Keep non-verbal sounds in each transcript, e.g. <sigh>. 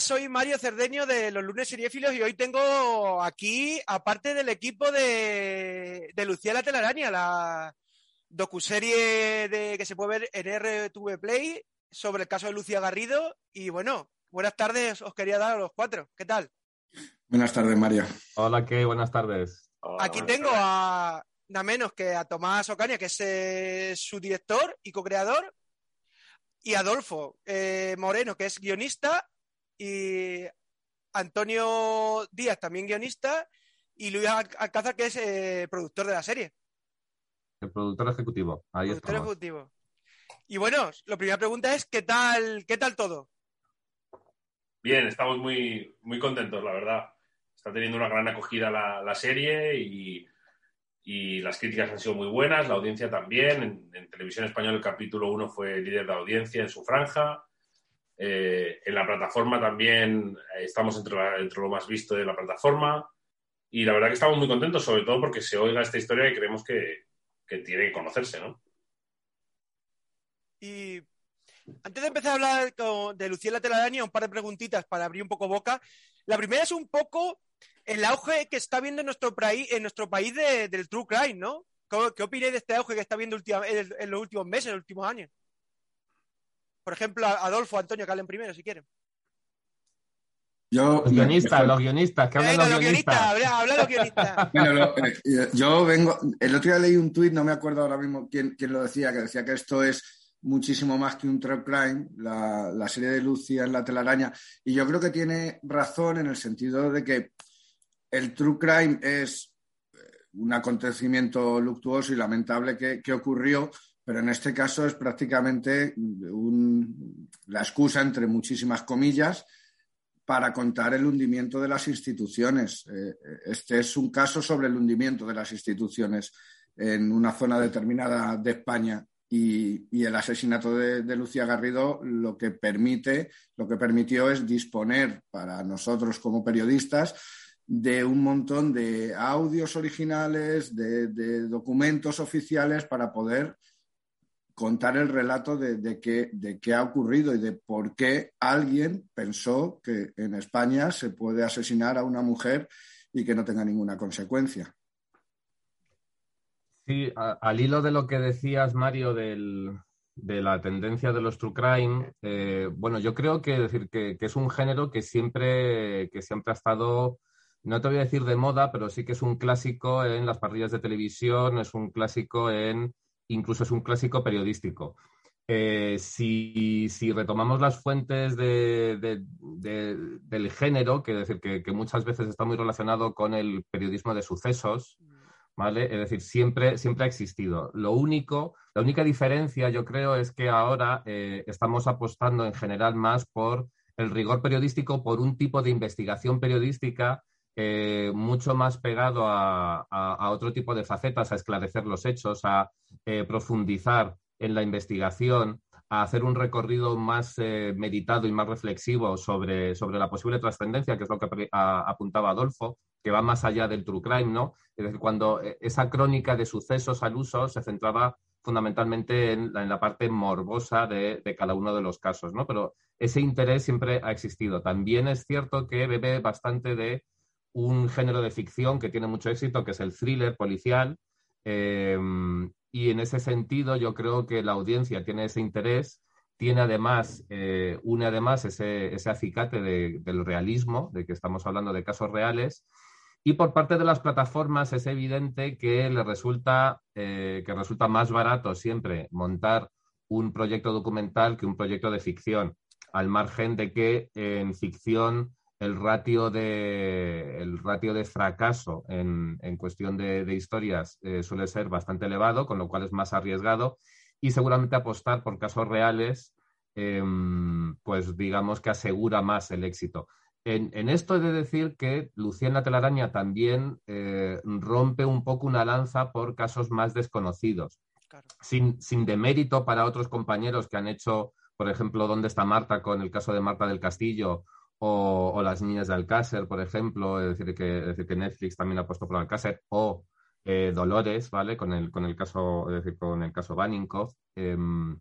soy Mario Cerdeño de los lunes seriéfilos y hoy tengo aquí, aparte del equipo de, de Lucía la telaraña, la docuserie de, que se puede ver en RTV Play sobre el caso de Lucía Garrido. Y bueno, buenas tardes, os quería dar a los cuatro. ¿Qué tal? Buenas tardes, Mario. Hola, ¿qué? Buenas tardes. aquí tengo a nada menos que a Tomás Ocaña, que es eh, su director y co-creador, y Adolfo eh, Moreno, que es guionista y Antonio Díaz, también guionista, y Luis Alcázar, que es eh, productor de la serie. El productor ejecutivo. Ahí productor ejecutivo. Y bueno, la primera pregunta es ¿qué tal, qué tal todo? Bien, estamos muy, muy contentos, la verdad. Está teniendo una gran acogida la, serie y, y, las críticas han sido muy buenas, la audiencia también. En, Televisión Española el capítulo 1 fue líder de audiencia en su franja. Eh, en la plataforma también eh, estamos entre, lo más visto de la plataforma y la verdad que estamos muy contentos, sobre todo porque se oiga esta historia y creemos que, tiene que conocerse, ¿no? Y antes de empezar a hablar de Lucía la telaraña, un par de preguntitas para abrir un poco boca. La primera es un poco el auge que está viendo en nuestro, país, en nuestro país del true crime, ¿no? ¿Qué, opináis de este auge que está viendo en los últimos meses, en los últimos años? Por ejemplo, Adolfo, Antonio, que hablen primero si quieren. Yo, los guionistas, los guionistas, que hablen los, guionistas. Habla, los guionistas. <laughs> bueno, eh, yo vengo, el otro día leí un tuit, no me acuerdo ahora mismo quién, quién, lo decía, que decía que esto es muchísimo más que un true crime, la, la, serie de Lucia en la telaraña, y yo creo que tiene razón en el sentido de que el true crime es eh, un acontecimiento luctuoso y lamentable que, que ocurrió, pero en este caso es prácticamente la excusa, entre muchísimas comillas, para contar el hundimiento de las instituciones. Eh, este es un caso sobre el hundimiento de las instituciones en una zona determinada de España. Y, el asesinato de, de, Lucía Garrido lo que permite, lo que permitió es disponer para nosotros como periodistas de un montón de audios originales, de documentos oficiales para poder contar el relato de, qué, de qué ha ocurrido y de por qué alguien pensó que en España se puede asesinar a una mujer y que no tenga ninguna consecuencia. Sí, al hilo de lo que decías, Mario, de la tendencia de los true crime, eh, bueno, yo creo que, decir, que, es un género que siempre, que siempre ha estado, no te voy a decir de moda, pero sí que es un clásico en las parrillas de televisión, es un clásico en incluso es un clásico periodístico. Eh, si, retomamos las fuentes del género, que, decir, que, muchas veces está muy relacionado con el periodismo de sucesos, ¿vale? Es decir, siempre, siempre ha existido. Lo único, la única diferencia, yo creo, es que ahora eh, estamos apostando en general más por el rigor periodístico, por un tipo de investigación periodística eh, mucho más pegado a, otro tipo de facetas, a esclarecer los hechos, a eh, profundizar en la investigación, a hacer un recorrido más eh, meditado y más reflexivo sobre, sobre la posible trascendencia, que es lo que apuntaba Adolfo, que va más allá del true crime, ¿no? Es decir, cuando esa crónica de sucesos al uso se centraba fundamentalmente en la, parte morbosa de, de, cada uno de los casos, ¿no? Pero ese interés siempre ha existido. También es cierto que bebe bastante de un género de ficción que tiene mucho éxito, que es el thriller policial. Em, y en ese sentido, yo creo que la audiencia tiene ese interés, tiene además, eh, une además ese, acicate del realismo, de que estamos hablando de casos reales. Y por parte de las plataformas es evidente que le resulta, eh, que resulta más barato siempre montar un proyecto documental que un proyecto de ficción, al margen de que en ficción el ratio de, el ratio de fracaso en, cuestión de, historias eh, suele ser bastante elevado, con lo cual es más arriesgado y seguramente apostar por casos reales, em, pues digamos que asegura más el éxito. En, esto he de decir que Lucía en la telaraña también eh, rompe un poco una lanza por casos más desconocidos, sin, sin demérito para otros compañeros que han hecho, por ejemplo, ¿Dónde está Marta? con el caso de Marta del Castillo o, Las Niñas de Alcácer, por ejemplo, es decir, que, Netflix también ha puesto por Alcácer, o eh, Dolores, ¿vale? Con el, con el caso, es decir, con el caso. Em,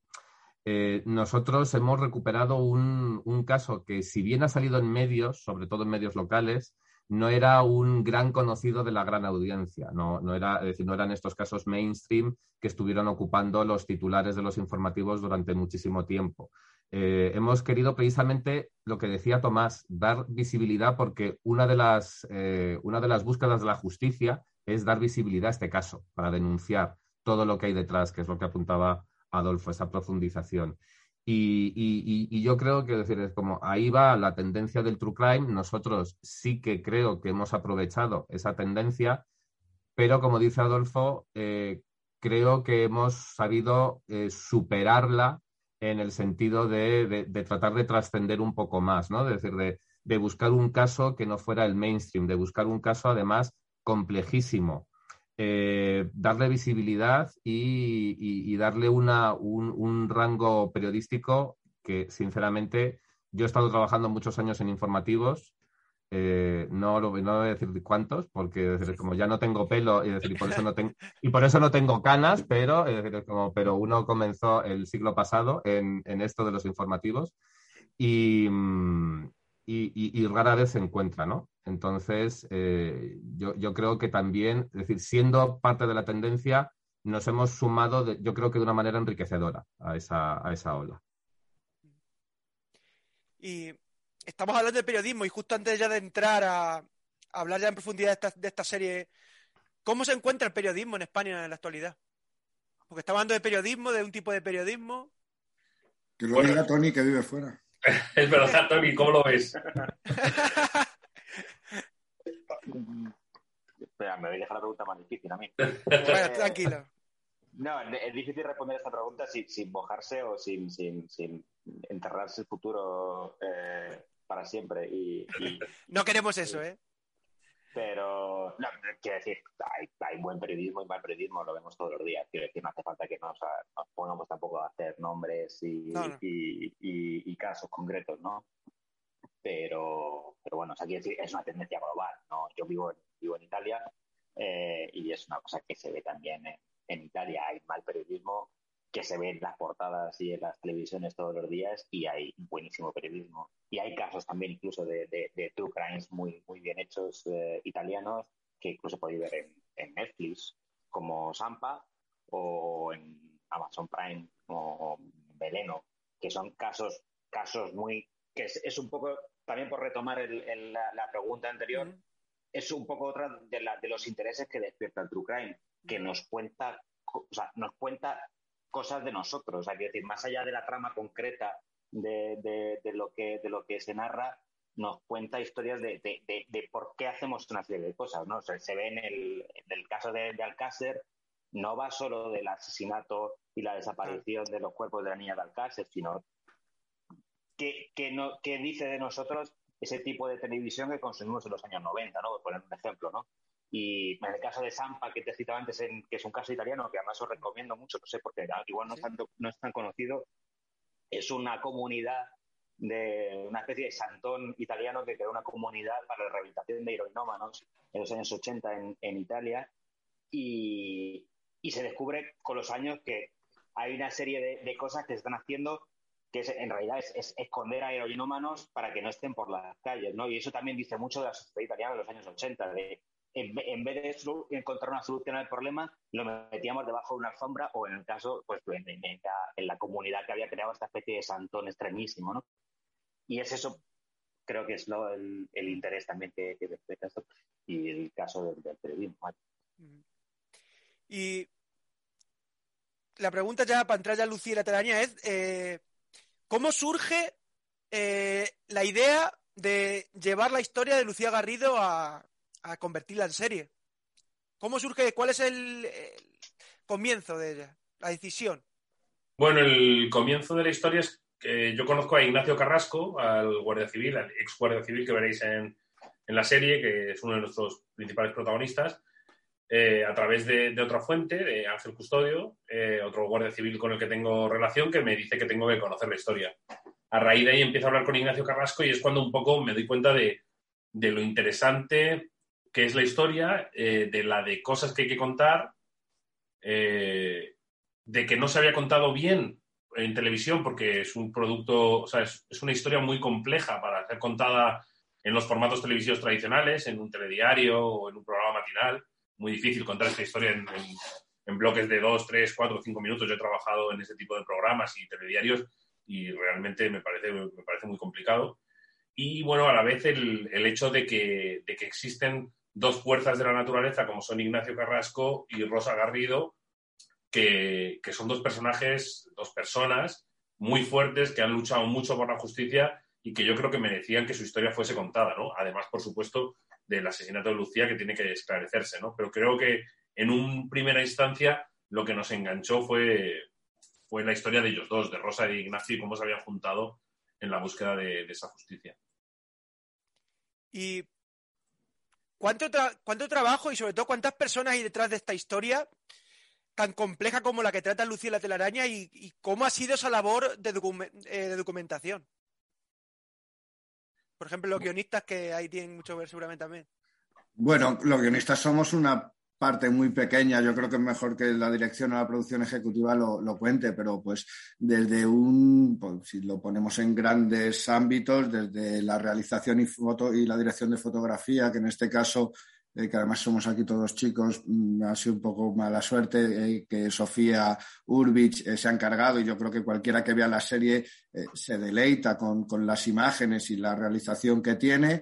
Eh, nosotros hemos recuperado un, un, caso que, si bien ha salido en medios, sobre todo en medios locales, no era un gran conocido de la gran audiencia. No, no, era, es decir, no eran estos casos mainstream que estuvieron ocupando los titulares de los informativos durante muchísimo tiempo. Eh, hemos querido precisamente lo que decía Tomás, dar visibilidad porque una de, las, eh, una de las búsquedas de la justicia es dar visibilidad a este caso, para denunciar todo lo que hay detrás, que es lo que apuntaba Adolfo, esa profundización. Y, yo creo que decir, es como ahí va la tendencia del true crime. Nosotros sí que creo que hemos aprovechado esa tendencia, pero como dice Adolfo, eh, creo que hemos sabido superarla en el sentido de, tratar de trascender un poco más, ¿no? decir, de, buscar un caso que no fuera el mainstream, de buscar un caso además complejísimo, eh, darle visibilidad y, darle una, un, rango periodístico que, sinceramente, yo he estado trabajando muchos años en informativos eh, no, lo, no voy a decir cuántos, porque como ya no tengo pelo y, decir, por eso no tengo, y por eso no tengo canas, pero, como, pero uno comenzó el siglo pasado en, esto de los informativos y, y, rara vez se encuentra, ¿no? Entonces, eh, yo, yo, creo que también, decir, siendo parte de la tendencia, nos hemos sumado, yo creo que de una manera enriquecedora a esa, a esa ola. Y estamos hablando de periodismo y justo antes ya de entrar a, hablar ya en profundidad de esta, serie, ¿cómo se encuentra el periodismo en España en la actualidad? Porque estamos hablando de periodismo, de un tipo de periodismo. Que lo diga Tony que vive fuera. <laughs> es verdad, Tony, ¿cómo lo ves? Espera, me voy a dejar la pregunta más difícil a mí. Bueno, tranquilo. No, es difícil responder esta pregunta sin, sin mojarse o sin, sin, sin enterrarse el futuro eh, para siempre. Y, <laughs> no queremos eso, ¿eh? Pero, no, quiero decir, hay, buen periodismo y mal periodismo, lo vemos todos los días. Quiero decir, no hace falta que nos, pongamos tampoco a hacer nombres y, y, casos concretos, ¿no? Pero, pero bueno, o decir, es una tendencia global, ¿no? Yo vivo en, vivo en Italia eh, y es una cosa que se ve también en, en Italia. Hay mal periodismo, que se ve en las portadas y en las televisiones todos los días y hay buenísimo periodismo. Y hay casos también incluso de, de, true crimes muy, muy bien hechos eh, italianos que incluso podéis ver en, en, Netflix como Sampa o en Amazon Prime o Veleno, que son casos, casos muy... que es, un poco, también por retomar el, la, pregunta anterior, es un poco otra de, la, de los intereses que despierta el true crime, que nos cuenta, o sea, nos cuenta cosas de nosotros. Hay que decir, más allá de la trama concreta de, lo, que, de lo que se narra, nos cuenta historias de, por qué hacemos una serie de cosas. ¿no? se ve en el, caso de, Alcácer, no va solo del asesinato y la desaparición de los cuerpos de la niña de Alcácer, sino que, no, que dice de nosotros ese tipo de televisión que consumimos en los años 90, ¿no? Por poner un ejemplo, ¿no? Y en el caso de Sampa, que te citaba antes, que es un caso italiano, que además os recomiendo mucho, no sé, porque igual no, es tan, no es tan conocido, es una comunidad de una especie de santón italiano que creó una comunidad para la rehabilitación de heroinómanos en los años 80 en, en Italia y, y, se descubre con los años que hay una serie de, de cosas que se están haciendo que en realidad es, esconder a heroinómanos para que no estén por las calles, ¿no? Y eso también dice mucho de la sociedad italiana de los años 80, de en, vez de encontrar una solución al problema, lo metíamos debajo de una alfombra o en el caso, pues en, la, comunidad que había creado esta especie de santón extremísimo, ¿no? Y es eso, creo que es lo, el, interés también que, que despierta esto y el caso del, periodismo. Y la pregunta ya para entrar ya Lucía la telaraña es eh, ¿cómo surge eh, la idea de llevar la historia de Lucía Garrido a, a convertirla en serie. ¿Cómo surge? ¿Cuál es el, comienzo de ella? La decisión. Bueno, el comienzo de la historia es que yo conozco a Ignacio Carrasco, al guardia civil, al ex guardia civil que veréis en, la serie, que es uno de nuestros principales protagonistas, eh, a través de, otra fuente, de Ángel Custodio, eh, otro guardia civil con el que tengo relación, que me dice que tengo que conocer la historia. A raíz de ahí empiezo a hablar con Ignacio Carrasco y es cuando un poco me doy cuenta de, de lo interesante que es la historia, eh, de la de cosas que hay que contar, eh, de que no se había contado bien en televisión porque es un producto, o sea, es, una historia muy compleja para ser contada en los formatos televisivos tradicionales, en un telediario o en un programa matinal. Muy difícil contar esta historia en, bloques de dos, tres, cuatro, cinco minutos. Yo he trabajado en ese tipo de programas y telediarios y realmente me parece, me parece muy complicado. Y bueno, a la vez el, el hecho de que, de que existen dos fuerzas de la naturaleza como son Ignacio Carrasco y Rosa Garrido, que, que, son dos personajes, dos personas muy fuertes que han luchado mucho por la justicia y que yo creo que merecían que su historia fuese contada, ¿no? Además, por supuesto, del asesinato de Lucía que tiene que esclarecerse, ¿no? Pero creo que en una primera instancia lo que nos enganchó fue, fue la historia de ellos dos, de Rosa y Ignacio, y cómo se habían juntado en la búsqueda de, esa justicia. ¿Y cuánto, cuánto trabajo y sobre todo cuántas personas hay detrás de esta historia tan compleja como la que trata Lucía la telaraña y, cómo ha sido esa labor de, eh, de, documentación? Por ejemplo, los guionistas que ahí tienen mucho que ver seguramente también. Bueno, los guionistas somos una parte muy pequeña, yo creo que es mejor que la dirección o la producción ejecutiva lo, cuente, pero pues desde un, pues, si lo ponemos en grandes ámbitos, desde la realización y, foto, y la dirección de fotografía, que en este caso, eh, que además somos aquí todos chicos, mm, ha sido un poco mala suerte eh, que Sofía Urbich eh, se ha encargado y yo creo que cualquiera que vea la serie se deleita con, con las imágenes y la realización que tiene.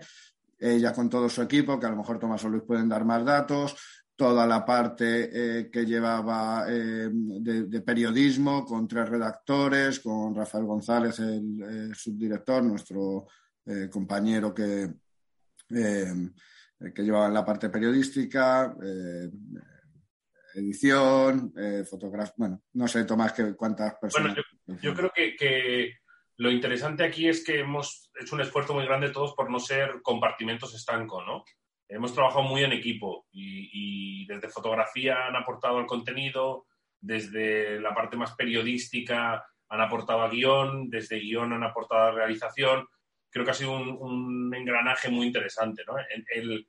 Ella con todo su equipo, que a lo mejor Tomás o Luis pueden dar más datos, toda la parte eh, que llevaba eh, de, periodismo con tres redactores, con Rafael González, el subdirector, nuestro eh, compañero que, que llevaba en la parte periodística, edición, fotografía. Bueno, no sé, Tomás, que, cuántas personas. Bueno, yo, creo que, que, lo interesante aquí es que hemos hecho un esfuerzo muy grande todos por no ser compartimentos estancos, ¿no? Hemos trabajado muy en equipo y, desde fotografía han aportado al contenido, desde la parte más periodística han aportado a guion, desde guion han aportado a realización. Creo que ha sido un, engranaje muy interesante. ¿no? El,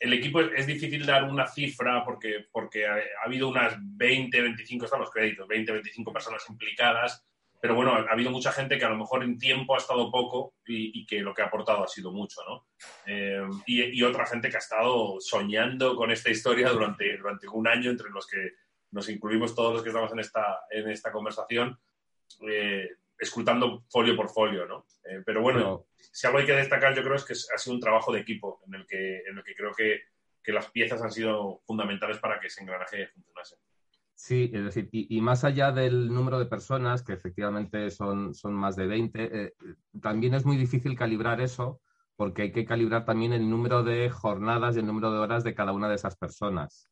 el, equipo es, difícil dar una cifra porque, porque ha, habido unas 20, 25, están los créditos, 20, 25 personas implicadas pero bueno, ha habido mucha gente que a lo mejor en tiempo ha estado poco y, que lo que ha aportado ha sido mucho, ¿no? Eh, y, otra gente que ha estado soñando con esta historia durante, durante un año, entre los que nos incluimos todos los que estamos en esta, en esta conversación, eh, escrutando folio por folio, ¿no? Eh, pero bueno, si algo hay que destacar, yo creo es que ha sido un trabajo de equipo en el que, en el que creo que, que las piezas han sido fundamentales para que ese engranaje funcionase. Sí, es decir, y, más allá del número de personas, que efectivamente son, son más de 20, eh, también es muy difícil calibrar eso, porque hay que calibrar también el número de jornadas y el número de horas de cada una de esas personas.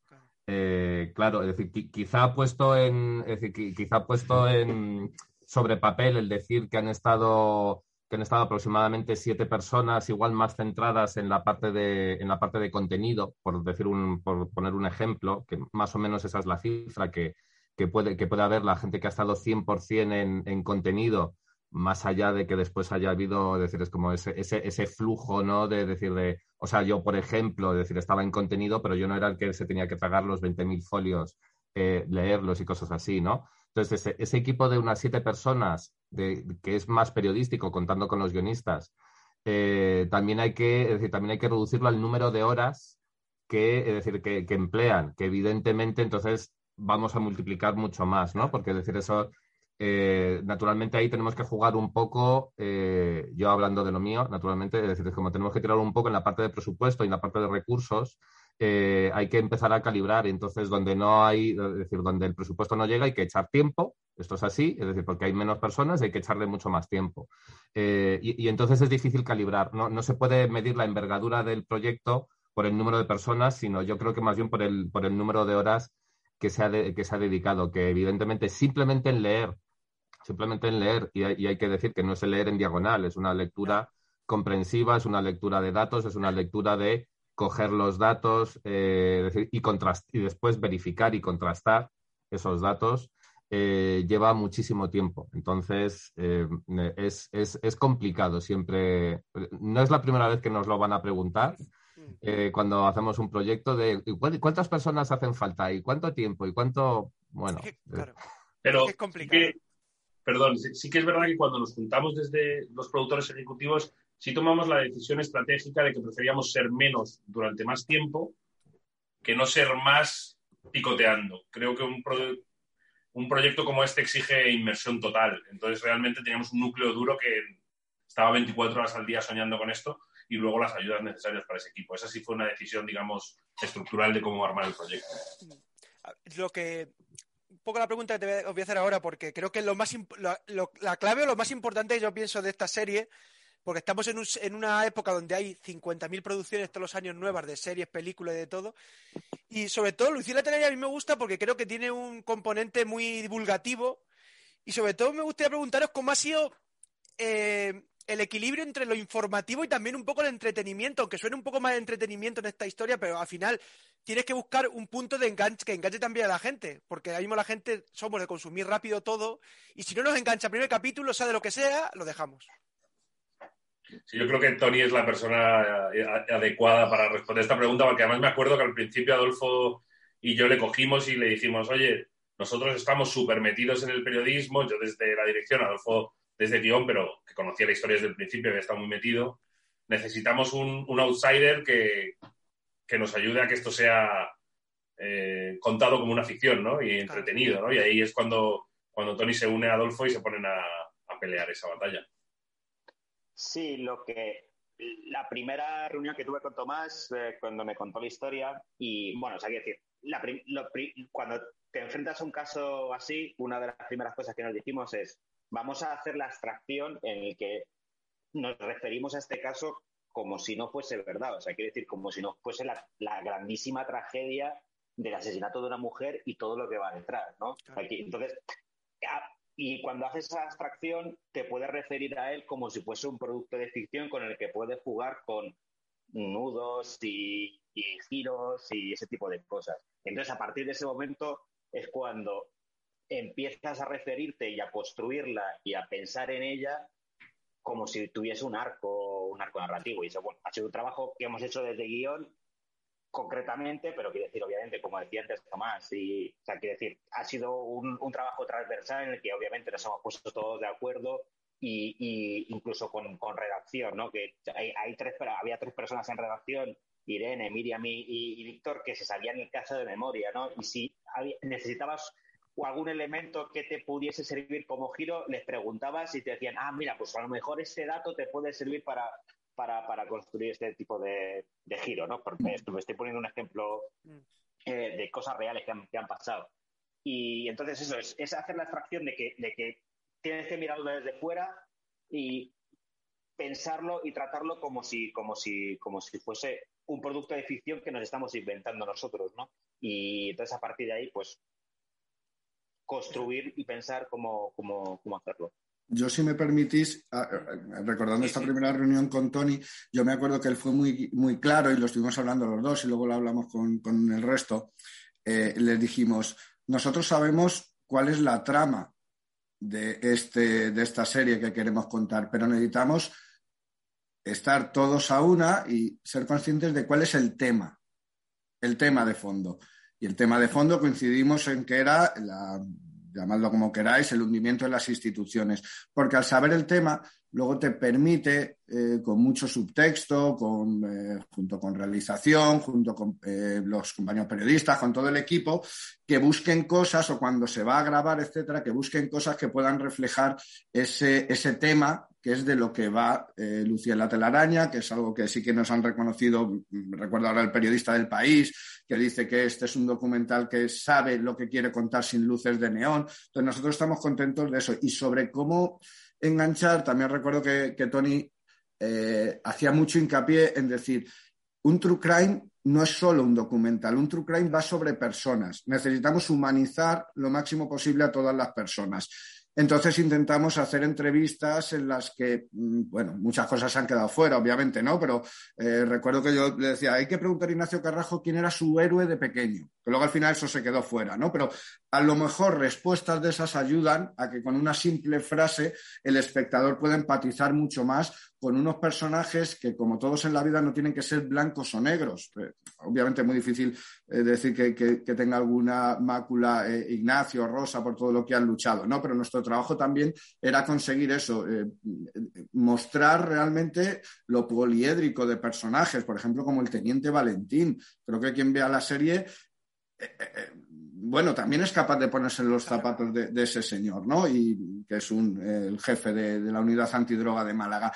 Eh, claro, es decir, quizá puesto en, es decir, quizá puesto en sobre papel el decir que han estado han estado aproximadamente siete personas, igual más centradas en la parte de, en la parte de contenido, por decir un, por poner un ejemplo, que más o menos esa es la cifra que, que puede, que puede haber la gente que ha estado 100% en, en contenido, más allá de que después haya habido, decir, es como ese, ese, flujo, ¿no? De decir, de, o sea, yo, por ejemplo, decir, estaba en contenido, pero yo no era el que se tenía que pagar los 20.000 folios, leerlos y cosas así, ¿no? Entonces, ese, equipo de unas siete personas, de, que es más periodístico, contando con los guionistas, eh, también, hay que, decir, también hay que reducirlo al número de horas que, es decir, que, emplean, que evidentemente entonces vamos a multiplicar mucho más, ¿no? Porque es decir, eso, eh, naturalmente ahí tenemos que jugar un poco, eh, yo hablando de lo mío, naturalmente, es decir, como tenemos que tirar un poco en la parte de presupuesto y en la parte de recursos, eh, hay que empezar a calibrar. Entonces, donde no hay, es decir, donde el presupuesto no llega, hay que echar tiempo. Esto es así, es decir, porque hay menos personas, hay que echarle mucho más tiempo. Eh, y, entonces es difícil calibrar. No, se puede medir la envergadura del proyecto por el número de personas, sino yo creo que más bien por el, por el número de horas que se, ha que se ha dedicado, que evidentemente simplemente en leer, simplemente en leer, y hay, y hay que decir que no es el leer en diagonal, es una lectura comprensiva, es una lectura de datos, es una lectura de coger los datos eh, y, y después verificar y contrastar esos datos eh, lleva muchísimo tiempo. Entonces, eh, es, es, complicado siempre. No es la primera vez que nos lo van a preguntar cuando hacemos un proyecto de cuántas personas hacen falta y cuánto tiempo y cuánto. Bueno. Pero es complicado. perdón, sí, que es verdad que cuando nos juntamos desde los productores ejecutivos, sí tomamos la decisión estratégica de que preferíamos ser menos durante más tiempo que no ser más picoteando. Creo que un, un proyecto como este exige inmersión total. Entonces, realmente teníamos un núcleo duro que estaba 24 horas al día soñando con esto y luego las ayudas necesarias para ese equipo. Esa sí fue una decisión, digamos, estructural de cómo armar el proyecto. Lo que un poco la pregunta que te voy a hacer ahora, porque creo que lo más la clave o lo más importante, yo pienso, de esta serie, porque estamos en, en una época donde hay 50.000 producciones todos los años nuevas de series, películas y de todo. Y sobre todo, Lucía la a mí me gusta porque creo que tiene un componente muy divulgativo. Y sobre todo me gustaría preguntaros cómo ha sido eh, el equilibrio entre lo informativo y también un poco el entretenimiento, aunque suene un poco más de entretenimiento en esta historia, pero al final tienes que buscar un punto de enganche que enganche también a la gente, porque ahora mismo la gente somos de consumir rápido todo, y si no nos engancha el primer capítulo, sea de lo que sea, lo dejamos. Sí, yo creo que Tony es la persona eh, adecuada para responder esta pregunta, porque además me acuerdo que al principio Adolfo y yo le cogimos y le dijimos, oye, nosotros estamos súper metidos en el periodismo, yo desde la dirección, Adolfo desde guion, pero que conocía la historia desde el principio, había estado muy metido. Necesitamos un, outsider que, nos ayude a que esto sea eh, contado como una ficción, ¿no? Y entretenido, ¿no? Y ahí es cuando, cuando Tony se une a Adolfo y se ponen a, pelear esa batalla. Sí, lo que la primera reunión que tuve con Tomás eh, cuando me contó la historia y bueno, o sea, decir, cuando te enfrentas a un caso así, una de las primeras cosas que nos dijimos es vamos a hacer la abstracción en el que nos referimos a este caso como si no fuese verdad, o sea, quiere decir como si no fuese la, grandísima tragedia del asesinato de una mujer y todo lo que va detrás, ¿no? entonces, y cuando haces esa abstracción, te puedes referir a él como si fuese un producto de ficción con el que puedes jugar con nudos y, giros y ese tipo de cosas. Entonces, a partir de ese momento es cuando empiezas a referirte y a construirla y a pensar en ella como si tuviese un arco, un arco narrativo. Y eso, bueno, ha sido un trabajo que hemos hecho desde guion concretamente, pero quiero decir, obviamente, como decía antes Tomás, y, decir, ha sido un, trabajo transversal en el que obviamente nos hemos puesto todos de acuerdo y, incluso con, redacción, ¿no? Que hay, tres, había tres personas en redacción, Irene, Miriam y, Víctor, que se sabían el caso de memoria, ¿no? Y si necesitabas algún elemento que te pudiese servir como giro, les preguntabas y te decían, ah, mira, pues a lo mejor este dato te puede servir para, para, construir este tipo de, giro, ¿no? Porque me estoy poniendo un ejemplo mm. eh, de cosas reales que han, que han, pasado. Y entonces eso es, es hacer la abstracción de que, de que tienes que mirarlo desde fuera y pensarlo y tratarlo como si, como si, como si fuese un producto de ficción que nos estamos inventando nosotros, ¿no? Y entonces a partir de ahí, pues construir y pensar cómo, cómo, cómo hacerlo. Yo, si me permitís, recordando esta primera reunión con Tony, yo me acuerdo que él fue muy, muy claro y lo estuvimos hablando los dos y luego lo hablamos con, con el resto. Eh, les dijimos, nosotros sabemos cuál es la trama de, este, de esta serie que queremos contar, pero necesitamos estar todos a una y ser conscientes de cuál es el tema, el tema de fondo. Y el tema de fondo coincidimos en que era, la, llamadlo como queráis, el hundimiento de las instituciones. Porque al saber el tema, luego te permite, eh, con mucho subtexto, con, eh, junto con realización, junto con eh, los compañeros periodistas, con todo el equipo, que busquen cosas o cuando se va a grabar, etcétera, que busquen cosas que puedan reflejar ese, ese tema que es de lo que va eh, Lucía la telaraña, que es algo que sí que nos han reconocido, mm, recuerdo ahora el periodista del país, que dice que este es un documental que sabe lo que quiere contar sin luces de neón. Entonces nosotros estamos contentos de eso. Y sobre cómo enganchar, también recuerdo que, Tony eh, hacía mucho hincapié en decir, un true crime no es solo un documental, un true crime va sobre personas. Necesitamos humanizar lo máximo posible a todas las personas. Entonces intentamos hacer entrevistas en las que, mm, bueno, muchas cosas han quedado fuera, obviamente, ¿no? Pero eh, recuerdo que yo le decía, hay que preguntar a Ignacio Carrajo quién era su héroe de pequeño, que luego al final eso se quedó fuera, ¿no? Pero a lo mejor respuestas de esas ayudan a que con una simple frase el espectador pueda empatizar mucho más con unos personajes que, como todos en la vida, no tienen que ser blancos o negros. Eh, obviamente es muy difícil eh, decir que, tenga alguna mácula eh, Ignacio o Rosa por todo lo que han luchado, ¿no? Pero nuestro trabajo también era conseguir eso, mostrar realmente lo poliédrico de personajes, por ejemplo, como el Teniente Valentín. Creo que quien vea la serie bueno, también es capaz de ponerse en los zapatos de, ese señor, ¿no? Y que es un, el jefe de, la unidad antidroga de Málaga.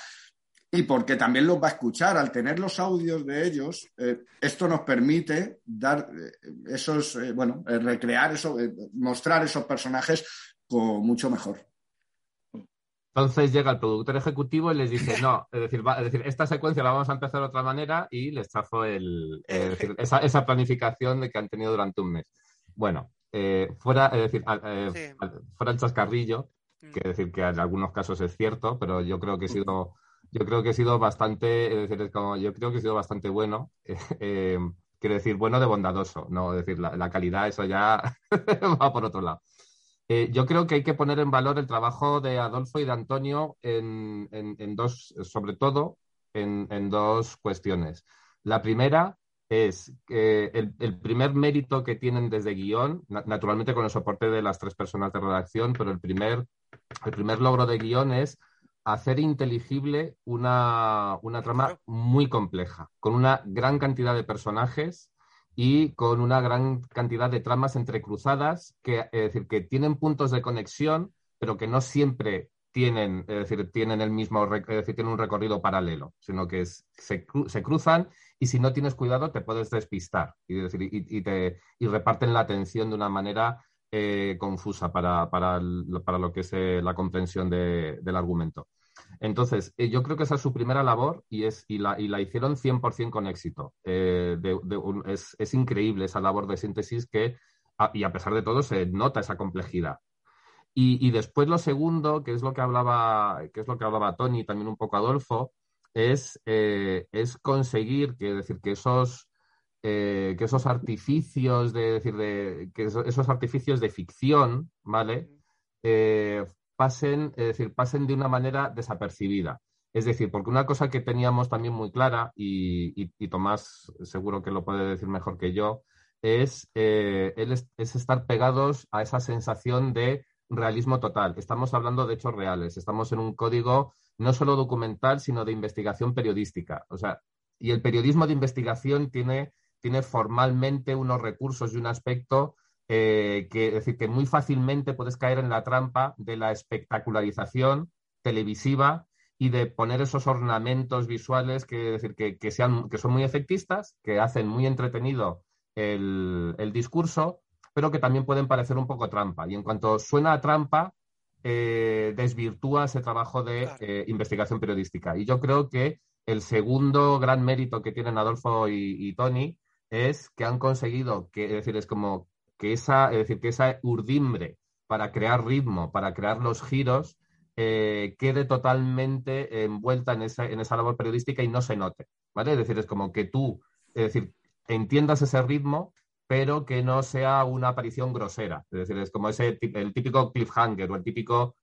Y porque también los va a escuchar, al tener los audios de ellos, eh, esto nos permite dar eh, esos, eh, bueno, recrear eso, mostrar esos personajes con mucho mejor. Entonces llega el productor ejecutivo y les dice, no, es decir, es decir esta secuencia la vamos a empezar de otra manera y les chafo el, esa, esa planificación de que han tenido durante un mes. Bueno, eh, fuera, es decir, eh, fuera el chascarrillo, mm. que decir que en algunos casos es cierto, pero yo creo que he sido, yo creo que he sido bastante, yo creo que he sido bastante bueno. <laughs> Eh, quiero decir, bueno de bondadoso, no, es decir, la, calidad, eso ya <laughs> va por otro lado. yo creo que hay que poner en valor el trabajo de Adolfo y de Antonio en, dos, sobre todo en, en, dos cuestiones. La primera es que el, primer mérito que tienen desde guion, naturalmente con el soporte de las tres personas de redacción, pero el primer, el primer logro de guion es hacer inteligible una, trama muy compleja, con una gran cantidad de personajes y con una gran cantidad de tramas entrecruzadas, que, es decir, que tienen puntos de conexión, pero que no siempre tienen, es decir, tienen el mismo, es decir, tienen un recorrido paralelo, sino que se, se cruzan y si no tienes cuidado te puedes despistar y, decir, y, te, y reparten la atención de una manera eh, confusa para, para, lo que es eh, la comprensión del argumento. Entonces, eh, yo creo que esa es su primera labor y, es, y, la, y la hicieron 100% con éxito. es, es, increíble esa labor de síntesis que, y a pesar de todo, se nota esa complejidad. Y, y, después lo segundo, que es lo que hablaba, que es lo que hablaba Tony, también un poco Adolfo, es, eh, es conseguir que, decir, que esos, eh, que esos artificios de, decir, de, que esos artificios de ficción, ¿vale? Eh, pasen, es decir, pasen de una manera desapercibida. Es decir, porque una cosa que teníamos también muy clara, y, Tomás seguro que lo puede decir mejor que yo, es, es, es, estar pegados a esa sensación de realismo total. Estamos hablando de hechos reales, estamos en un código no solo documental, sino de investigación periodística. O sea, y el periodismo de investigación tiene, tiene formalmente unos recursos y un aspecto eh, que, es decir, que muy fácilmente puedes caer en la trampa de la espectacularización televisiva y de poner esos ornamentos visuales que, decir, que, sean, que son muy efectistas, que hacen muy entretenido el, el discurso, pero que también pueden parecer un poco trampa. Y en cuanto suena a trampa, eh, desvirtúa ese trabajo de eh, investigación periodística. Y yo creo que el segundo gran mérito que tienen Adolfo y, Tony es que han conseguido que, es decir, es como que esa, es decir, que esa urdimbre para crear ritmo, para crear los giros, eh, quede totalmente envuelta en esa, en esa labor periodística y no se note. ¿Vale? Es decir, es como que tú, es decir, entiendas ese ritmo, pero que no sea una aparición grosera. Es decir, es como ese el típico cliffhanger o el típico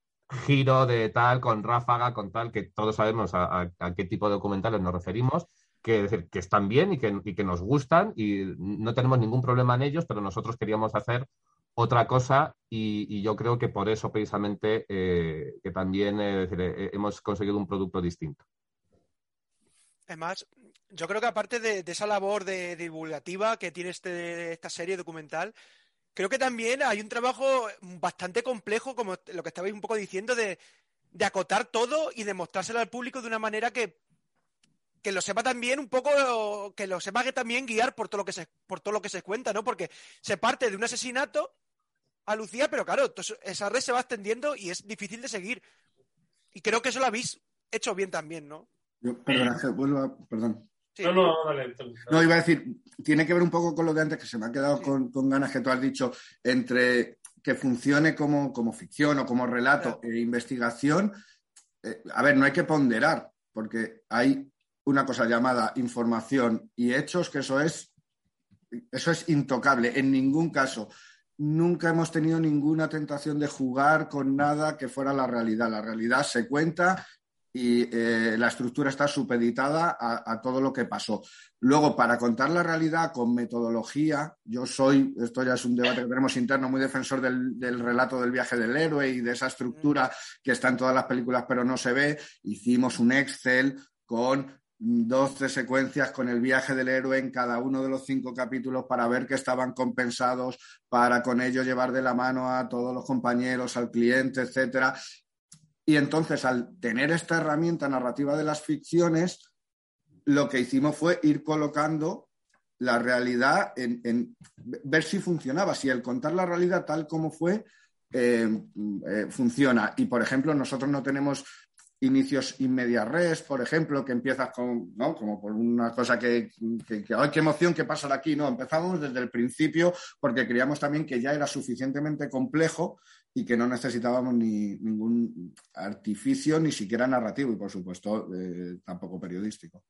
giro de tal con ráfaga, con tal, que todos sabemos a, qué tipo de documentales nos referimos, que, decir, que están bien y que, nos gustan y no tenemos ningún problema en ellos, pero nosotros queríamos hacer otra cosa y, yo creo que por eso precisamente eh, que también eh, hemos conseguido un producto distinto. Además, yo creo que aparte de, esa labor de, divulgativa que tiene este, esta serie documental, creo que también hay un trabajo bastante complejo, como lo que estabais un poco diciendo, de, acotar todo y de mostrárselo al público de una manera que, que lo sepa también un poco, que lo sepa que también guiar por todo lo que se, por todo lo que se cuenta, ¿no? Porque se parte de un asesinato a Lucía, pero claro, esa red se va extendiendo y es difícil de seguir. Y creo que eso lo habéis hecho bien también, ¿no? perdón, vuelvo perdón. No, no, dale. No, iba a decir, tiene que ver un poco con lo de antes, que se me ha quedado con, ganas que tú has dicho, entre que funcione como, como ficción o como relato e investigación. Eh, a ver, no hay que ponderar, porque hay una cosa llamada información y hechos, que eso es, eso es intocable. En ningún caso nunca hemos tenido ninguna tentación de jugar con nada que fuera la realidad. La realidad se cuenta y eh, la estructura está supeditada a, todo lo que pasó. Luego, para contar la realidad con metodología, yo soy, esto ya es un debate que tenemos interno, muy defensor del, del relato del viaje del héroe y de esa estructura que está en todas las películas pero no se ve. Hicimos un Excel con 12 secuencias con el viaje del héroe en cada uno de los cinco capítulos para ver que estaban compensados, para con ello llevar de la mano a todos los compañeros, al cliente, etcétera. Y entonces, al tener esta herramienta narrativa de las ficciones, lo que hicimos fue ir colocando la realidad en, ver si funcionaba, si el contar la realidad tal como fue eh, eh, funciona. Y, por ejemplo, nosotros no tenemos inicios inmedia res, por ejemplo, que empiezas con, ¿no? Como por una cosa que, que, ¡ay, qué emoción que pasa aquí! No, empezamos desde el principio porque creíamos también que ya era suficientemente complejo y que no necesitábamos ni ningún artificio, ni siquiera narrativo y, por supuesto, eh, tampoco periodístico.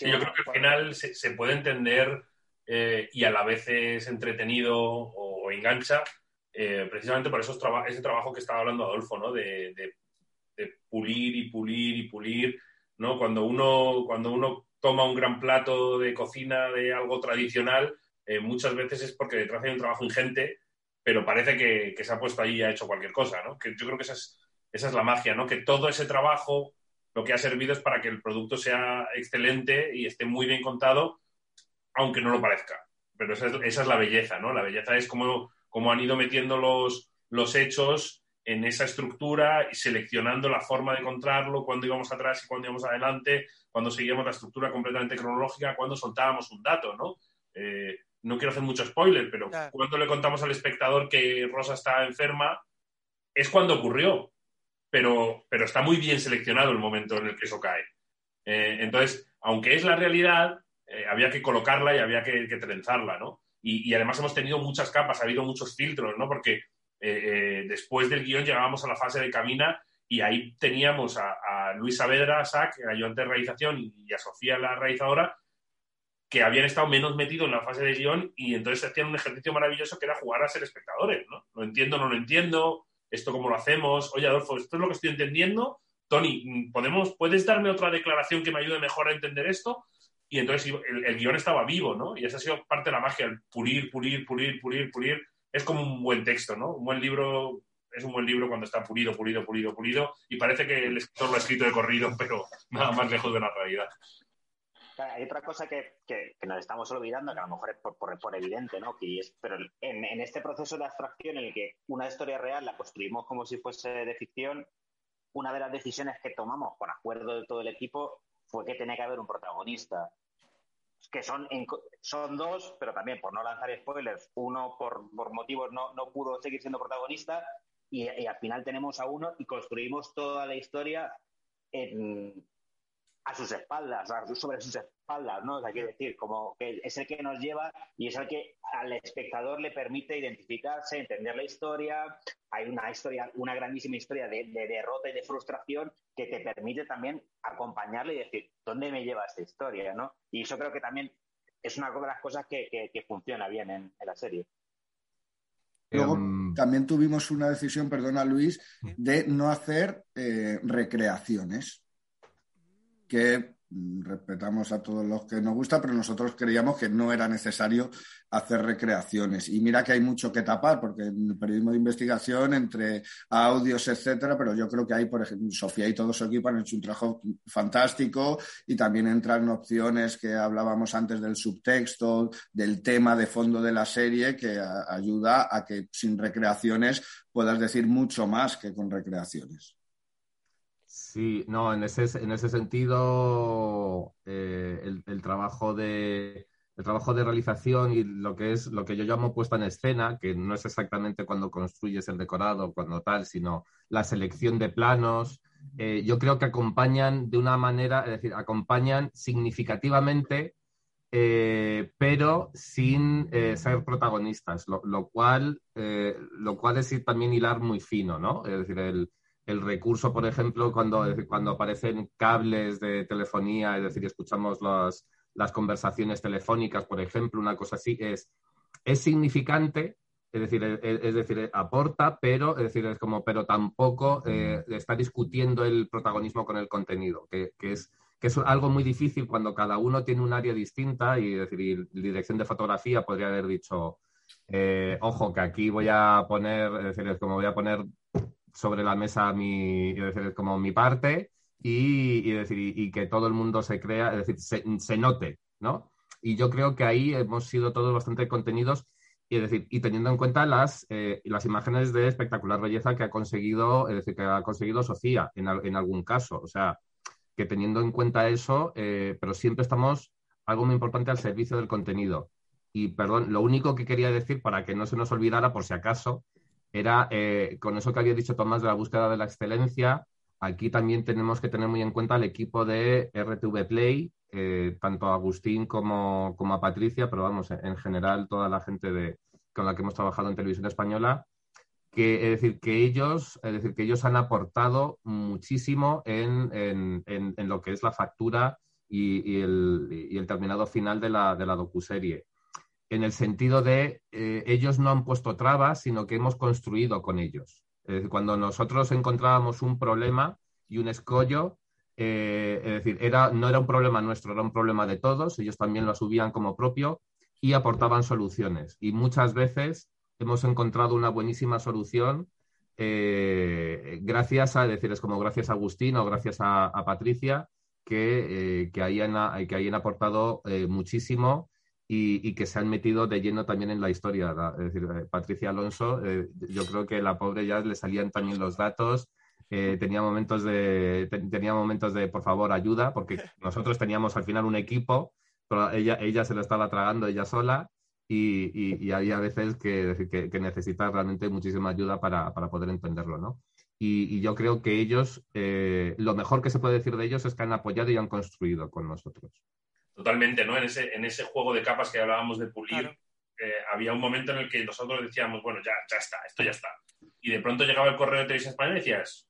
Yo creo que al final se, puede entender eh, y a la vez es entretenido o, engancha, eh, precisamente por esos ese trabajo que estaba hablando Adolfo, ¿no? De, pulir y pulir y pulir, ¿no? Cuando uno, cuando uno toma un gran plato de cocina de algo tradicional, muchas veces es porque detrás hay un trabajo ingente pero parece que, se ha puesto ahí y ha hecho cualquier cosa, ¿no? Que yo creo que esa es, esa es la magia, ¿no? Que todo ese trabajo lo que ha servido es para que el producto sea excelente y esté muy bien contado, aunque no lo parezca. Pero esa es, la belleza, ¿no? La belleza es cómo, han ido metiendo los, los hechos en esa estructura y seleccionando la forma de contarlo, cuándo íbamos atrás y cuándo íbamos adelante, cuando seguíamos la estructura completamente cronológica, cuando soltábamos un dato, ¿no? Eh, no quiero hacer mucho spoiler, pero cuando le contamos al espectador que Rosa está enferma, es cuando ocurrió. Pero, pero está muy bien seleccionado el momento en el que eso cae. Eh, entonces, aunque es la realidad, eh, había que colocarla y había que, trenzarla, ¿no? Y, además hemos tenido muchas capas, ha habido muchos filtros, ¿no? Porque eh, después del guion llegábamos a la fase de camina y ahí teníamos a, a Luis Saavedra, SAC, el ayudante de realización, y a Sofía, la realizadora, que habían estado menos metidos en la fase de guion y entonces hacían un ejercicio maravilloso que era jugar a ser espectadores, ¿no? Lo entiendo, no lo entiendo, esto cómo lo hacemos, oye Adolfo, esto es lo que estoy entendiendo, Tony, ¿podemos, ¿puedes darme otra declaración que me ayude mejor a entender esto? Y entonces el, guion estaba vivo, ¿no? Y esa ha sido parte de la magia, el pulir, pulir, pulir, pulir, pulir. Es como un buen texto, ¿no? Un buen libro es un buen libro cuando está pulido, pulido, pulido, pulido, y parece que el escritor lo ha escrito de corrido, pero nada más lejos de la realidad hay otra cosa que, que, nos estamos olvidando, que a lo mejor es por, por, evidente, ¿no? Que es, pero en, en, este proceso de abstracción en el que una historia real la construimos como si fuese de ficción, una de las decisiones que tomamos por acuerdo de todo el equipo fue que tenía que haber un protagonista. Que son, son dos, pero también por no lanzar spoilers, uno por, por motivos no, no pudo seguir siendo protagonista y, y al final tenemos a uno y construimos toda la historia en, a sus espaldas, sobre sus espaldas, ¿no? O sea, quiero decir, como que es el que nos lleva y es el que al espectador le permite identificarse, entender la historia. Hay una historia, una grandísima historia de, derrota y de frustración que te permite también acompañarle y decir, ¿dónde me lleva esta historia, no? Y eso creo que también es una de las cosas que, funciona bien en, la serie. Luego em, también tuvimos una decisión, perdona Luis, de no hacer eh, recreaciones que mm, respetamos a todos los que nos gusta, pero nosotros creíamos que no era necesario hacer recreaciones. Y mira que hay mucho que tapar, porque en el periodismo de investigación, entre audios, etcétera, pero yo creo que hay, por ejemplo, Sofía y todo su equipo han hecho un trabajo fantástico y también entran opciones que hablábamos antes del subtexto, del tema de fondo de la serie, que ayuda a que sin recreaciones puedas decir mucho más que con recreaciones. Sí, no, en ese, en ese sentido, eh, el, trabajo de, el trabajo de realización y lo que es lo que yo llamo puesta en escena, que no es exactamente cuando construyes el decorado, cuando tal, sino la selección de planos, eh, yo creo que acompañan de una manera, es decir, acompañan significativamente, eh, pero sin ser protagonistas, lo, lo cual, lo cual es también hilar muy fino, ¿no? Es decir, el, el recurso, por ejemplo, cuando, cuando aparecen cables de telefonía, es decir, escuchamos las, conversaciones telefónicas, por ejemplo, una cosa así, es, es significante, es decir, es, decir, aporta, pero es decir, es como, pero tampoco eh, está discutiendo el protagonismo con el contenido, que, es que es algo muy difícil cuando cada uno tiene un área distinta y, es decir, dirección de fotografía podría haber dicho, eh, ojo, que aquí voy a poner, es decir, es como voy a poner sobre la mesa mi, como mi parte y, decir, y, que todo el mundo se crea, es decir, se, se note, ¿no? Y yo creo que ahí hemos sido todos bastante contenidos y, decir, y teniendo en cuenta las, eh, las imágenes de espectacular belleza que ha conseguido, es decir, que ha conseguido Sofía en, en algún caso. O sea, que teniendo en cuenta eso, eh, pero siempre estamos algo muy importante al servicio del contenido. Y perdón, lo único que quería decir para que no se nos olvidara, por si acaso, era eh, con eso que había dicho Tomás de la búsqueda de la excelencia. Aquí también tenemos que tener muy en cuenta el equipo de RTV Play, eh, tanto a Agustín como, a Patricia, pero vamos, en general toda la gente de, con la que hemos trabajado en televisión española, que es decir, que ellos, es decir, que ellos han aportado muchísimo en, lo que es la factura y, el, terminado final de la, de la docuserie. En el sentido de eh, ellos no han puesto trabas, sino que hemos construido con ellos. cuando nosotros encontrábamos un problema y un escollo, eh, es decir, era, no era un problema nuestro, era un problema de todos, ellos también lo asumían como propio y aportaban soluciones. Y muchas veces hemos encontrado una buenísima solución eh, gracias a, decir, es como gracias a Agustín o gracias a, Patricia, que, que, hayan, que hayan aportado muchísimo y, que se han metido de lleno también en la historia. Es decir, Patricia Alonso, yo creo que la pobre ya le salían también los datos eh, tenía, momentos de, tenía momentos de, por favor, ayuda, porque <laughs> nosotros teníamos al final un equipo, pero ella, ella se lo estaba tragando ella sola y, y, había veces que, que, necesita realmente muchísima ayuda para, para poder entenderlo, ¿no? Y, yo creo que ellos, eh, lo mejor que se puede decir de ellos es que han apoyado y han construido con nosotros. Totalmente, ¿no? En ese, en ese juego de capas que hablábamos de pulir, eh, había un momento en el que nosotros decíamos, bueno, ya, ya está, esto ya está. Y de pronto llegaba el correo de televisión española y decías,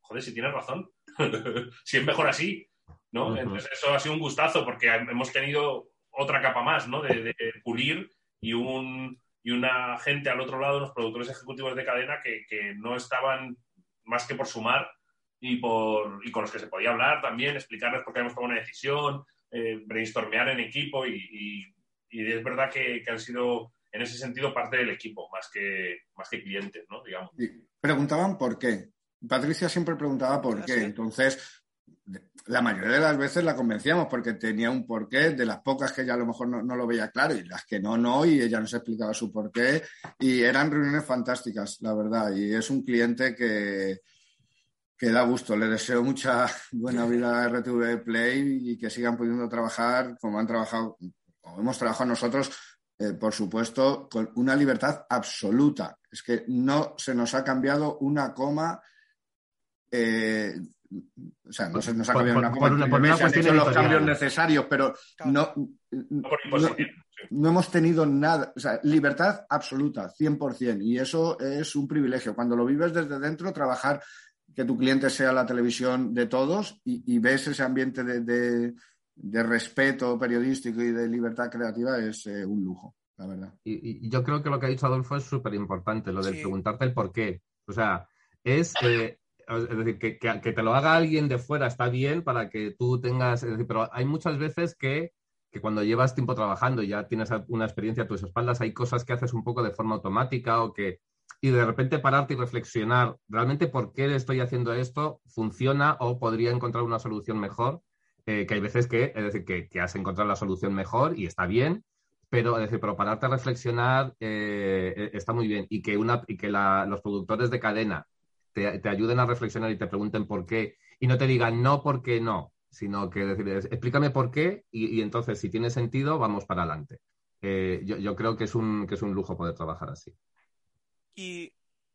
joder, si tienes razón, <laughs> si es mejor así, ¿no? Entonces eso ha sido un gustazo porque hemos tenido otra capa más, ¿no? De, pulir y un y una gente al otro lado, los productores ejecutivos de cadena, que, no estaban más que por sumar y, por, y con los que se podía hablar también, explicarles por qué hemos tomado una decisión, eh, brainstormear en equipo y, es verdad que, han sido en ese sentido parte del equipo, más que, más que clientes, ¿no? Digamos. preguntaban por qué. Patricia siempre preguntaba por qué. Entonces, la mayoría de las veces la convencíamos porque tenía un porqué, de las pocas que ella a lo mejor no, lo veía claro y las que no, no, y ella nos explicaba su porqué. Y eran reuniones fantásticas, la verdad. Y es un cliente que, que da gusto. Le deseo mucha <laughs> buena vida a RTV Play y que sigan pudiendo trabajar como han trabajado, como hemos trabajado nosotros, eh, por supuesto, con una libertad absoluta. Es que no se nos ha cambiado una coma eh, o sea, no se nos ha cambiado una por, los cambios necesarios, pero no, no, hemos tenido nada, o sea, libertad absoluta, 100%, y eso es un privilegio. Cuando lo vives desde dentro, trabajar que tu cliente sea la televisión de todos y, ves ese ambiente de, respeto periodístico y de libertad creativa es eh, un lujo, la verdad. Y, yo creo que lo que ha dicho Adolfo es súper importante, lo de preguntarte el por qué. O sea, es... Eh, es decir, que, que, te lo haga alguien de fuera está bien para que tú tengas, es decir, pero hay muchas veces que, que, cuando llevas tiempo trabajando y ya tienes una experiencia a tus espaldas, hay cosas que haces un poco de forma automática o que, y de repente pararte y reflexionar, ¿realmente por qué estoy haciendo esto? ¿Funciona o podría encontrar una solución mejor? Eh, que hay veces que, es decir, que, que, has encontrado la solución mejor y está bien, pero, decir, pero pararte a reflexionar eh, está muy bien y que, una, y que la, los productores de cadena te, ayuden a reflexionar y te pregunten por qué y no te digan no porque no, sino que decir, explícame por qué y, entonces si tiene sentido vamos para adelante. Eh, yo, creo que es, un, que es un lujo poder trabajar así. Y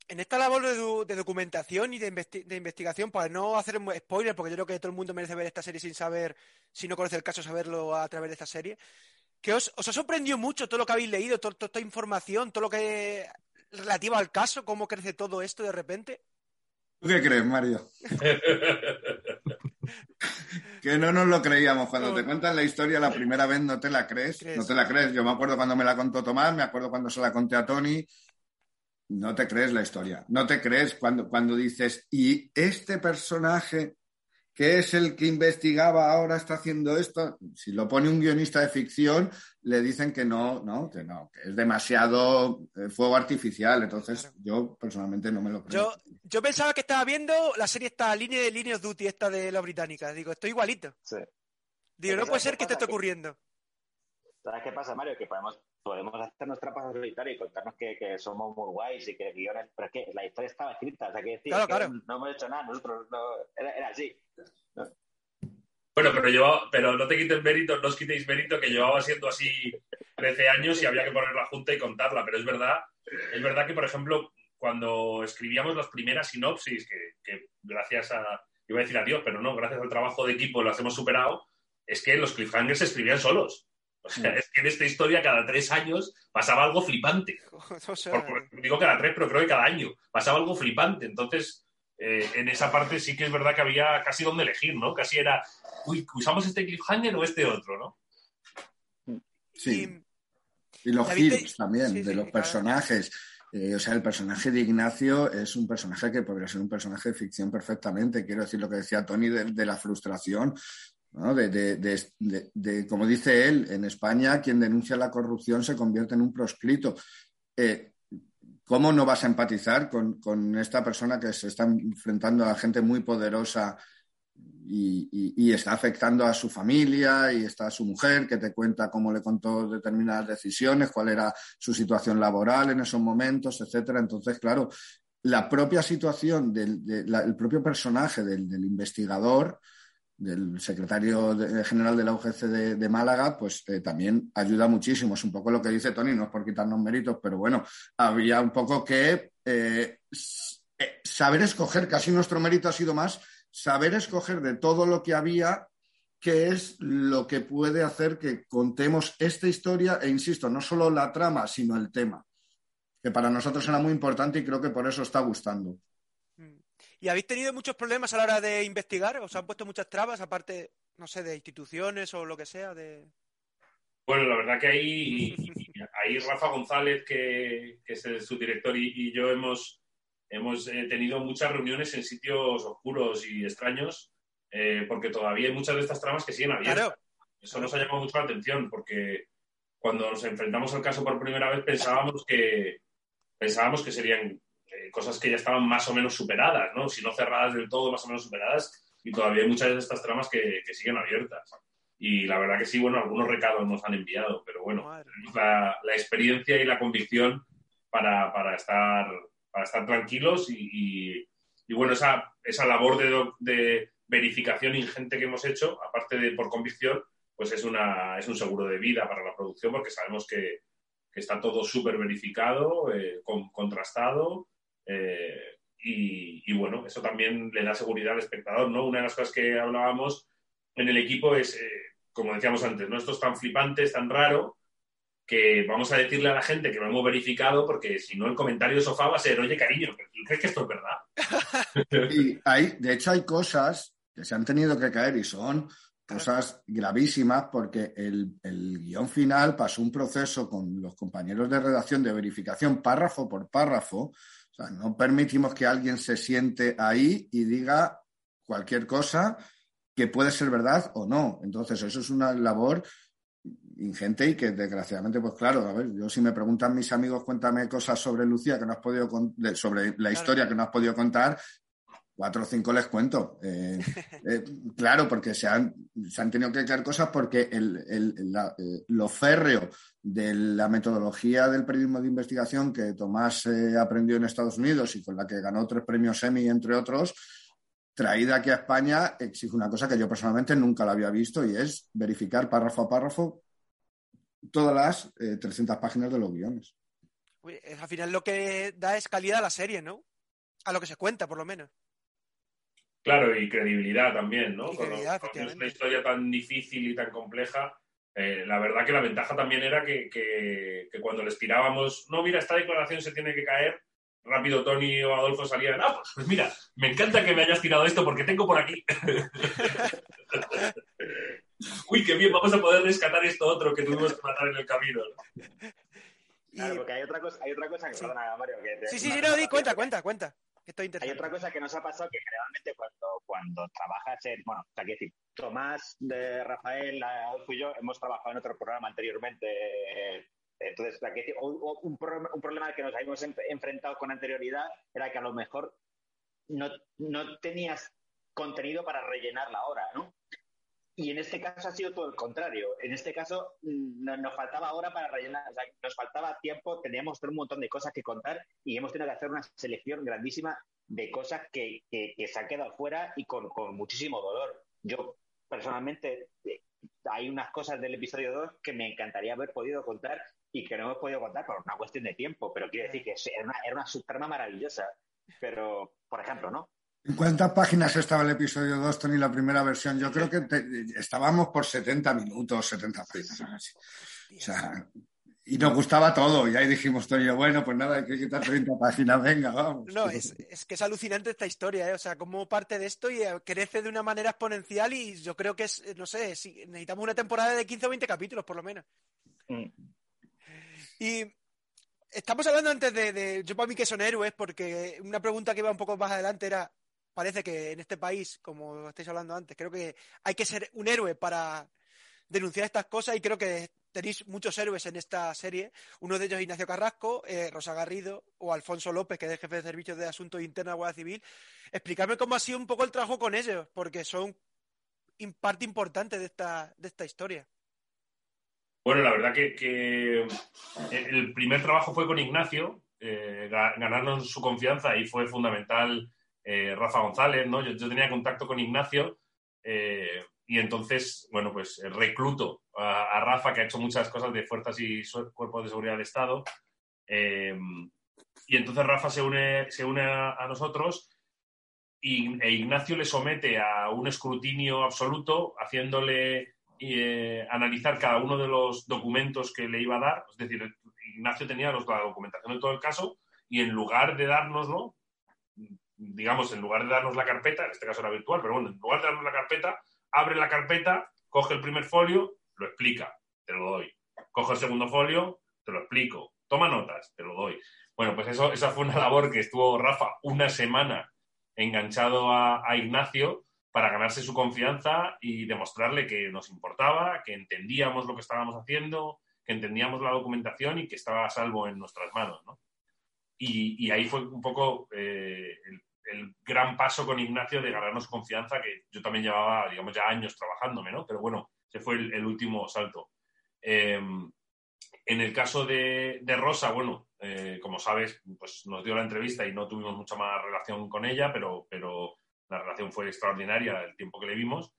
en esta labor de, documentación y de, investigación, para no hacer spoiler, porque yo creo que todo el mundo merece ver esta serie sin saber, si no conoce el caso, saberlo a través de esta serie, que os, os ha sorprendido mucho todo lo que habéis leído, toda esta información, todo lo que relativo al caso, cómo crece todo esto de repente. ¿Tú qué crees, Mario? <laughs> que no nos lo creíamos. Cuando te cuentan la historia la primera vez no te la crees, no te la crees. Yo me acuerdo cuando me la contó Tomás, me acuerdo cuando se la conté a Tony. No te crees la historia, no te crees cuando, cuando dices, y este personaje que es el que investigaba ahora está haciendo esto. Si lo pone un guionista de ficción, le dicen que no, no, que no, que es demasiado eh, fuego artificial. Entonces, yo personalmente no me lo creo. Yo, yo pensaba que estaba viendo la serie esta línea de Line of Duty, esta de la británica. Digo, estoy igualito. Sí. Digo, no puede ser que te esté ocurriendo. ¿Sabes qué pasa, Mario? Que podemos, podemos hacer nuestra pasada solitaria y contarnos que, que, somos muy guays y que guiones. Pero es que la historia estaba escrita, o sea, que decir, que no hemos hecho nada, nosotros no, era, era así. Bueno, pero yo, pero no te quites mérito, no os quitéis mérito, que llevaba siendo así 13 años y había que poner la junta y contarla, pero es verdad, es verdad que, por ejemplo, cuando escribíamos las primeras sinopsis, que, gracias a, iba a decir a Dios, pero no, gracias al trabajo de equipo las hemos superado, es que los cliffhangers se escribían solos. O sea, es que en esta historia cada tres años pasaba algo flipante. <laughs> digo cada tres, pero creo que cada año pasaba algo flipante. Entonces, eh, en esa parte sí que es verdad que había casi donde elegir, ¿no? Casi era, uy, ¿usamos este cliffhanger o este otro, no? Sí. Y, los giros también, de los personajes. Eh, o sea, el personaje de Ignacio es un personaje que podría ser un personaje de ficción perfectamente. Quiero decir lo que decía Tony de, la frustración, ¿no? De, como dice él, en España quien denuncia la corrupción se convierte en un proscrito. Eh, ¿Cómo no vas a empatizar con, esta persona que se está enfrentando a gente muy poderosa y, está afectando a su familia y está a su mujer que te cuenta cómo le contó determinadas decisiones, cuál era su situación laboral en esos momentos, etcétera? Entonces, claro, la propia situación del propio personaje del investigador del secretario general de la UGC de, Málaga, pues eh, también ayuda muchísimo. Es un poco lo que dice Tony, no es por quitarnos méritos, pero bueno, había un poco que eh, eh, saber escoger, casi nuestro mérito ha sido más, saber escoger de todo lo que había qué es lo que puede hacer que contemos esta historia e, insisto, no solo la trama, sino el tema, que para nosotros era muy importante y creo que por eso está gustando. ¿Y habéis tenido muchos problemas a la hora de investigar? ¿Os han puesto muchas trabas, aparte, no sé, de instituciones o lo que sea? De... Bueno, la verdad que ahí, <laughs> ahí Rafa González, que, es el subdirector, y, y yo hemos, hemos eh, tenido muchas reuniones en sitios oscuros y extraños, eh, porque todavía hay muchas de estas tramas que siguen abiertas. Eso nos ha llamado mucho la atención, porque cuando nos enfrentamos al caso por primera vez pensábamos que pensábamos que serían eh, cosas que ya estaban más o menos superadas, ¿no? Si no cerradas del todo, más o menos superadas, y todavía hay muchas de estas tramas que, siguen abiertas. Y la verdad que sí, bueno, algunos recados nos han enviado, pero bueno, tenemos la, experiencia y la convicción para, para, estar, para estar tranquilos y, y, bueno, esa, esa labor de, de, verificación ingente que hemos hecho, aparte de por convicción, pues es, una, es un seguro de vida para la producción porque sabemos que, que está todo súper verificado, eh, contrastado eh, y, bueno, eso también le da seguridad al espectador, ¿no? Una de las cosas que hablábamos en el equipo es, eh, como decíamos antes, ¿no? Esto es tan flipante, es tan raro, que vamos a decirle a la gente que lo hemos verificado, porque si no el comentario de sofá va a ser, oye, cariño, ¿crees que esto es verdad? <laughs> Y hay, de hecho, hay cosas que se han tenido que caer y son cosas gravísimas porque el, el, guion final pasó un proceso con los compañeros de redacción de verificación párrafo por párrafo no permitimos que alguien se siente ahí y diga cualquier cosa que puede ser verdad o no. Entonces, eso es una labor ingente y que desgraciadamente, pues claro, a ver, yo si me preguntan mis amigos, cuéntame cosas sobre Lucía que no has podido sobre la historia que no has podido contar, cuatro o cinco les cuento. Eh, eh, claro, porque se han, se han, tenido que caer cosas porque el, el, eh, lo férreo de la metodología del periodismo de investigación que Tomás aprendió en Estados Unidos y con la que ganó tres premios Emmy, entre otros, traída aquí a España, exige una cosa que yo personalmente nunca la había visto y es verificar párrafo a párrafo todas las 300 páginas de los guiones. al final lo que da es calidad a la serie, ¿no? A lo que se cuenta, por lo menos. Claro, y credibilidad también, ¿no? con, una historia tan difícil y tan compleja, eh, la verdad que la ventaja también era que, que, cuando les tirábamos, no, mira, esta declaración se tiene que caer, rápido Tony o Adolfo salían, ah, pues, pues mira, me encanta que me hayas tirado esto porque tengo por aquí. <laughs> Uy, qué bien, vamos a poder rescatar esto otro que tuvimos que matar en el camino. Claro, porque hay otra cosa, hay otra cosa que, sí. perdona, Mario, que Sí, sí, sí, no, di, cuenta, cuenta, cuenta. Que estoy hay otra cosa que nos ha pasado que generalmente cuando, trabajas en, bueno, o sea, que decir, Tomás, de Rafael, Adolfo y yo hemos trabajado en otro programa anteriormente. Eh, entonces, o sea, decir, un, un, un, problema que nos habíamos enfrentado con anterioridad era que a lo mejor no, no tenías contenido para rellenar la hora, ¿no? Y en este caso ha sido todo el contrario. En este caso mm, no, nos faltaba hora para rellenar, o sea, nos faltaba tiempo, teníamos un montón de cosas que contar y hemos tenido que hacer una selección grandísima de cosas que, que, que se han quedado fuera y con, con, muchísimo dolor. Yo personalmente eh, hay unas cosas del episodio 2 que me encantaría haber podido contar y que no hemos podido contar por una cuestión de tiempo, pero quiero decir que era una, era una subtrama maravillosa. Pero, por ejemplo, ¿no? ¿En cuántas páginas estaba el episodio 2, Tony, la primera versión? Yo creo que te, estábamos por 70 minutos, 70 páginas. O sea, y nos gustaba todo. Y ahí dijimos, Tony, bueno, pues nada, hay que quitar 30 páginas, venga, vamos. No, es, es, que es alucinante esta historia, ¿eh? O sea, cómo parte de esto y crece de una manera exponencial y yo creo que es, no sé, si necesitamos una temporada de 15 o 20 capítulos, por lo menos. Mm. Y estamos hablando antes de, de, yo para mí que son héroes, porque una pregunta que iba un poco más adelante era, parece que en este país, como estáis hablando antes, creo que hay que ser un héroe para denunciar estas cosas y creo que tenéis muchos héroes en esta serie. Uno de ellos Ignacio Carrasco, eh, Rosa Garrido o Alfonso López, que es el jefe de servicios de asuntos internos de Guardia Civil. Explícame cómo ha sido un poco el trabajo con ellos, porque son parte importante de esta, historia. Bueno, la verdad que, el primer trabajo fue con Ignacio, eh, ganarnos su confianza y fue fundamental eh, Rafa González, ¿no? Yo, yo, tenía contacto con Ignacio eh, y entonces, bueno, pues recluto a, Rafa, que ha hecho muchas cosas de fuerzas y cuerpos de seguridad del Estado. Eh, y entonces Rafa se une, se une a, a nosotros y, e Ignacio le somete a un escrutinio absoluto, haciéndole eh, analizar cada uno de los documentos que le iba a dar. Es decir, Ignacio tenía los, la documentación de todo el caso y en lugar de dárnoslo, digamos, en lugar de darnos la carpeta, en este caso era virtual, pero bueno, en lugar de darnos la carpeta, abre la carpeta, coge el primer folio, lo explica, te lo doy. Coge el segundo folio, te lo explico. Toma notas, te lo doy. Bueno, pues eso, esa fue una labor que estuvo Rafa una semana enganchado a, Ignacio para ganarse su confianza y demostrarle que nos importaba, que entendíamos lo que estábamos haciendo, que entendíamos la documentación y que estaba a salvo en nuestras manos. ¿no? Y, y, ahí fue un poco eh, el, el, gran paso con Ignacio de ganarnos confianza, que yo también llevaba, digamos, ya años trabajándome, ¿no? Pero bueno, ese fue el, el último salto. Eh, en el caso de, de Rosa, bueno, eh, como sabes, pues nos dio la entrevista y no tuvimos mucha más relación con ella, pero, pero la relación fue extraordinaria el tiempo que le vimos.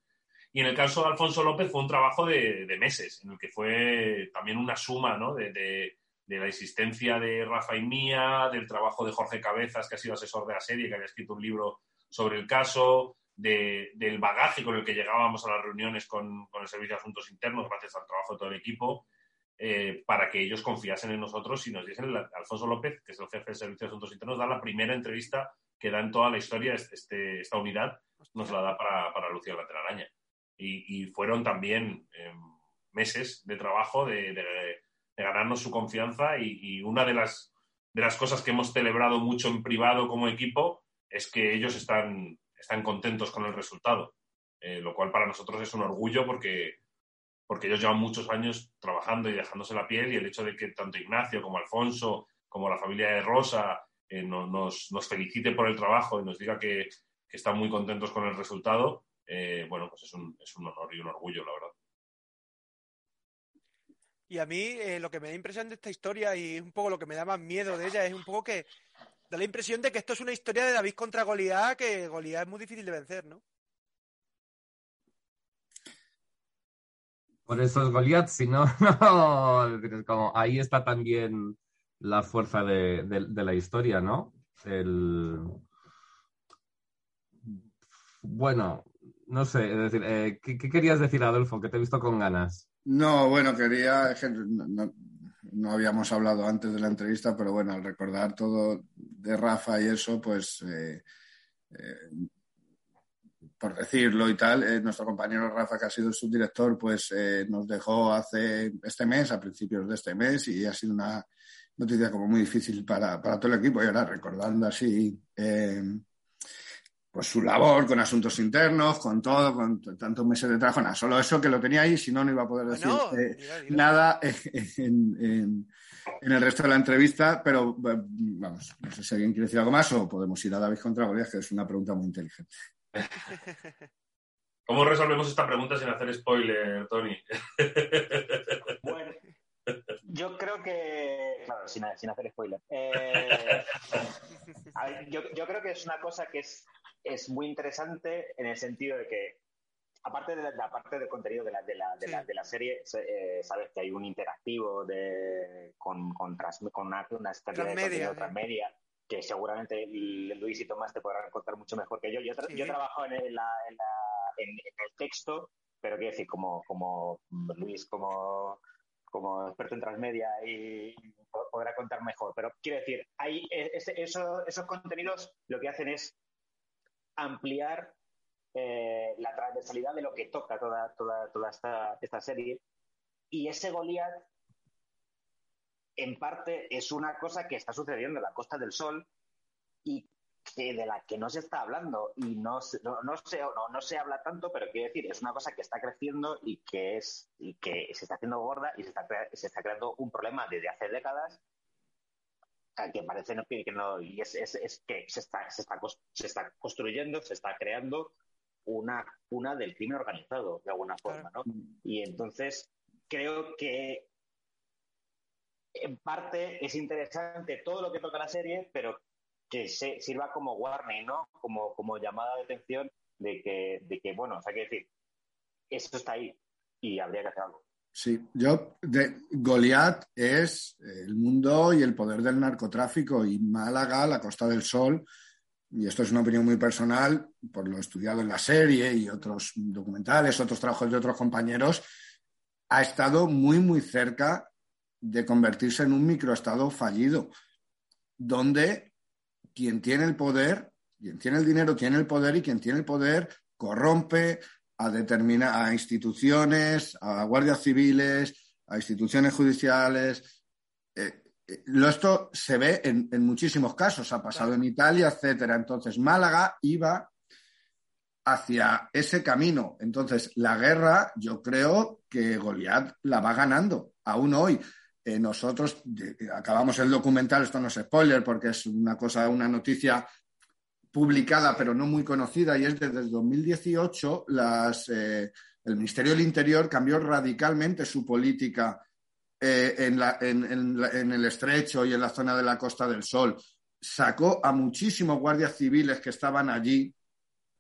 Y en el caso de Alfonso López fue un trabajo de, de meses, en el que fue también una suma ¿no? de, de, de, la existencia de Rafa y mía, del trabajo de Jorge Cabezas, que ha sido asesor de la serie, que había escrito un libro sobre el caso, del bagaje con el que llegábamos a las reuniones con, con, el Servicio de Asuntos Internos, gracias al trabajo de todo el equipo, eh, para que ellos confiasen en nosotros y nos diesen, Alfonso López, que es el jefe del Servicio de Asuntos Internos, da la primera entrevista que da en toda la historia este, esta unidad, nos la da para, para Lucía la telaraña. Y, y, fueron también eh, meses de trabajo de, de, de, ganarnos su confianza y, y, una de las, de las cosas que hemos celebrado mucho en privado como equipo es que ellos están, están contentos con el resultado, eh, lo cual para nosotros es un orgullo porque, porque ellos llevan muchos años trabajando y dejándose la piel y el hecho de que tanto Ignacio como Alfonso, como la familia de Rosa, eh, no, nos, nos, felicite por el trabajo y nos diga que, que están muy contentos con el resultado, eh, bueno, pues es un, es un, honor y un orgullo, la verdad. Y a mí eh, lo que me da impresión de esta historia y un poco lo que me da más miedo de ella es un poco que da la impresión de que esto es una historia de David contra Goliat, que Goliat es muy difícil de vencer, ¿no? Por eso es Goliat, si no, <laughs> no, como ahí está también la fuerza de, de, de la historia, ¿no? El... Bueno, no sé, es decir, eh, ¿qué, ¿qué, querías decir, Adolfo? Que te he visto con ganas. No, bueno, quería, no, no, habíamos hablado antes de la entrevista, pero bueno, al recordar todo, de Rafa y eso, pues por decirlo y tal, nuestro compañero Rafa, que ha sido subdirector, pues nos dejó hace este mes, a principios de este mes, y ha sido una noticia como muy difícil para, para todo el equipo. Y ahora recordando así pues su labor con asuntos internos, con todo, con tantos meses de trabajo, nada, solo eso que lo tenía ahí, si no, no iba a poder decir eh, nada en, el resto de la entrevista, pero vamos, no sé si alguien quiere decir algo más o podemos ir a David contra Goliath, que es una pregunta muy inteligente. <laughs> ¿Cómo resolvemos esta pregunta sin hacer spoiler, Tony? <laughs> bueno, yo creo que, claro, sin, hacer spoiler. Eh, <laughs> yo, yo creo que es una cosa que es es muy interesante en el sentido de que, aparte de la, parte del contenido de la, de la, de la, de la serie, eh, sabes que hay un interactivo de, con, con, con una, una contenido transmedia que seguramente Luis y Tomás te podrán contar mucho mejor que yo. Yo, he trabajado en, el, en, el texto, pero quiero decir, como, como Luis, como, como experto en transmedia y podrá contar mejor. Pero quiero decir, hay esos contenidos lo que hacen es ampliar eh, la transversalidad de lo que toca toda, toda, toda esta, esta serie. Y ese Goliath, en parte, es una cosa que está sucediendo en la Costa del Sol y de la que no se está hablando y no, no, no se, no, no, se habla tanto, pero quiero decir, es una cosa que está creciendo y que, es, y que se está haciendo gorda y se está, se está creando un problema desde hace décadas que parece que, no, y es, que se está, se, está, se está construyendo, se está creando una una del crimen organizado, de alguna forma, ¿no? Y entonces creo que en parte es interesante todo lo que toca la serie, pero que se, sirva como warning, ¿no? Como, como llamada de atención de que, de que, bueno, o sea, que decir, esto está ahí y habría que hacer algo. Sí, yo, Goliat es el mundo y el poder del narcotráfico y Málaga, la Costa del Sol, y esto es una opinión muy personal, por lo estudiado en la serie y otros documentales, otros trabajos de otros compañeros, ha estado muy, muy cerca de convertirse en un microestado fallido, donde quien tiene el poder, quien tiene el dinero, tiene el poder y quien tiene el poder corrompe, a, determinar, a instituciones, a guardias civiles, a instituciones judiciales. Eh, eh, esto se ve en, muchísimos casos, ha pasado en Italia, etcétera. Entonces, Málaga iba hacia ese camino. Entonces, la guerra, yo creo que Goliat la va ganando, aún hoy. Eh, nosotros acabamos el documental, esto no es spoiler porque es una cosa, una noticia publicada pero no muy conocida y es desde el 2018 las, eh, el Ministerio del Interior cambió radicalmente su política eh, en, en, el estrecho y en la zona de la Costa del Sol. Sacó a muchísimos guardias civiles que estaban allí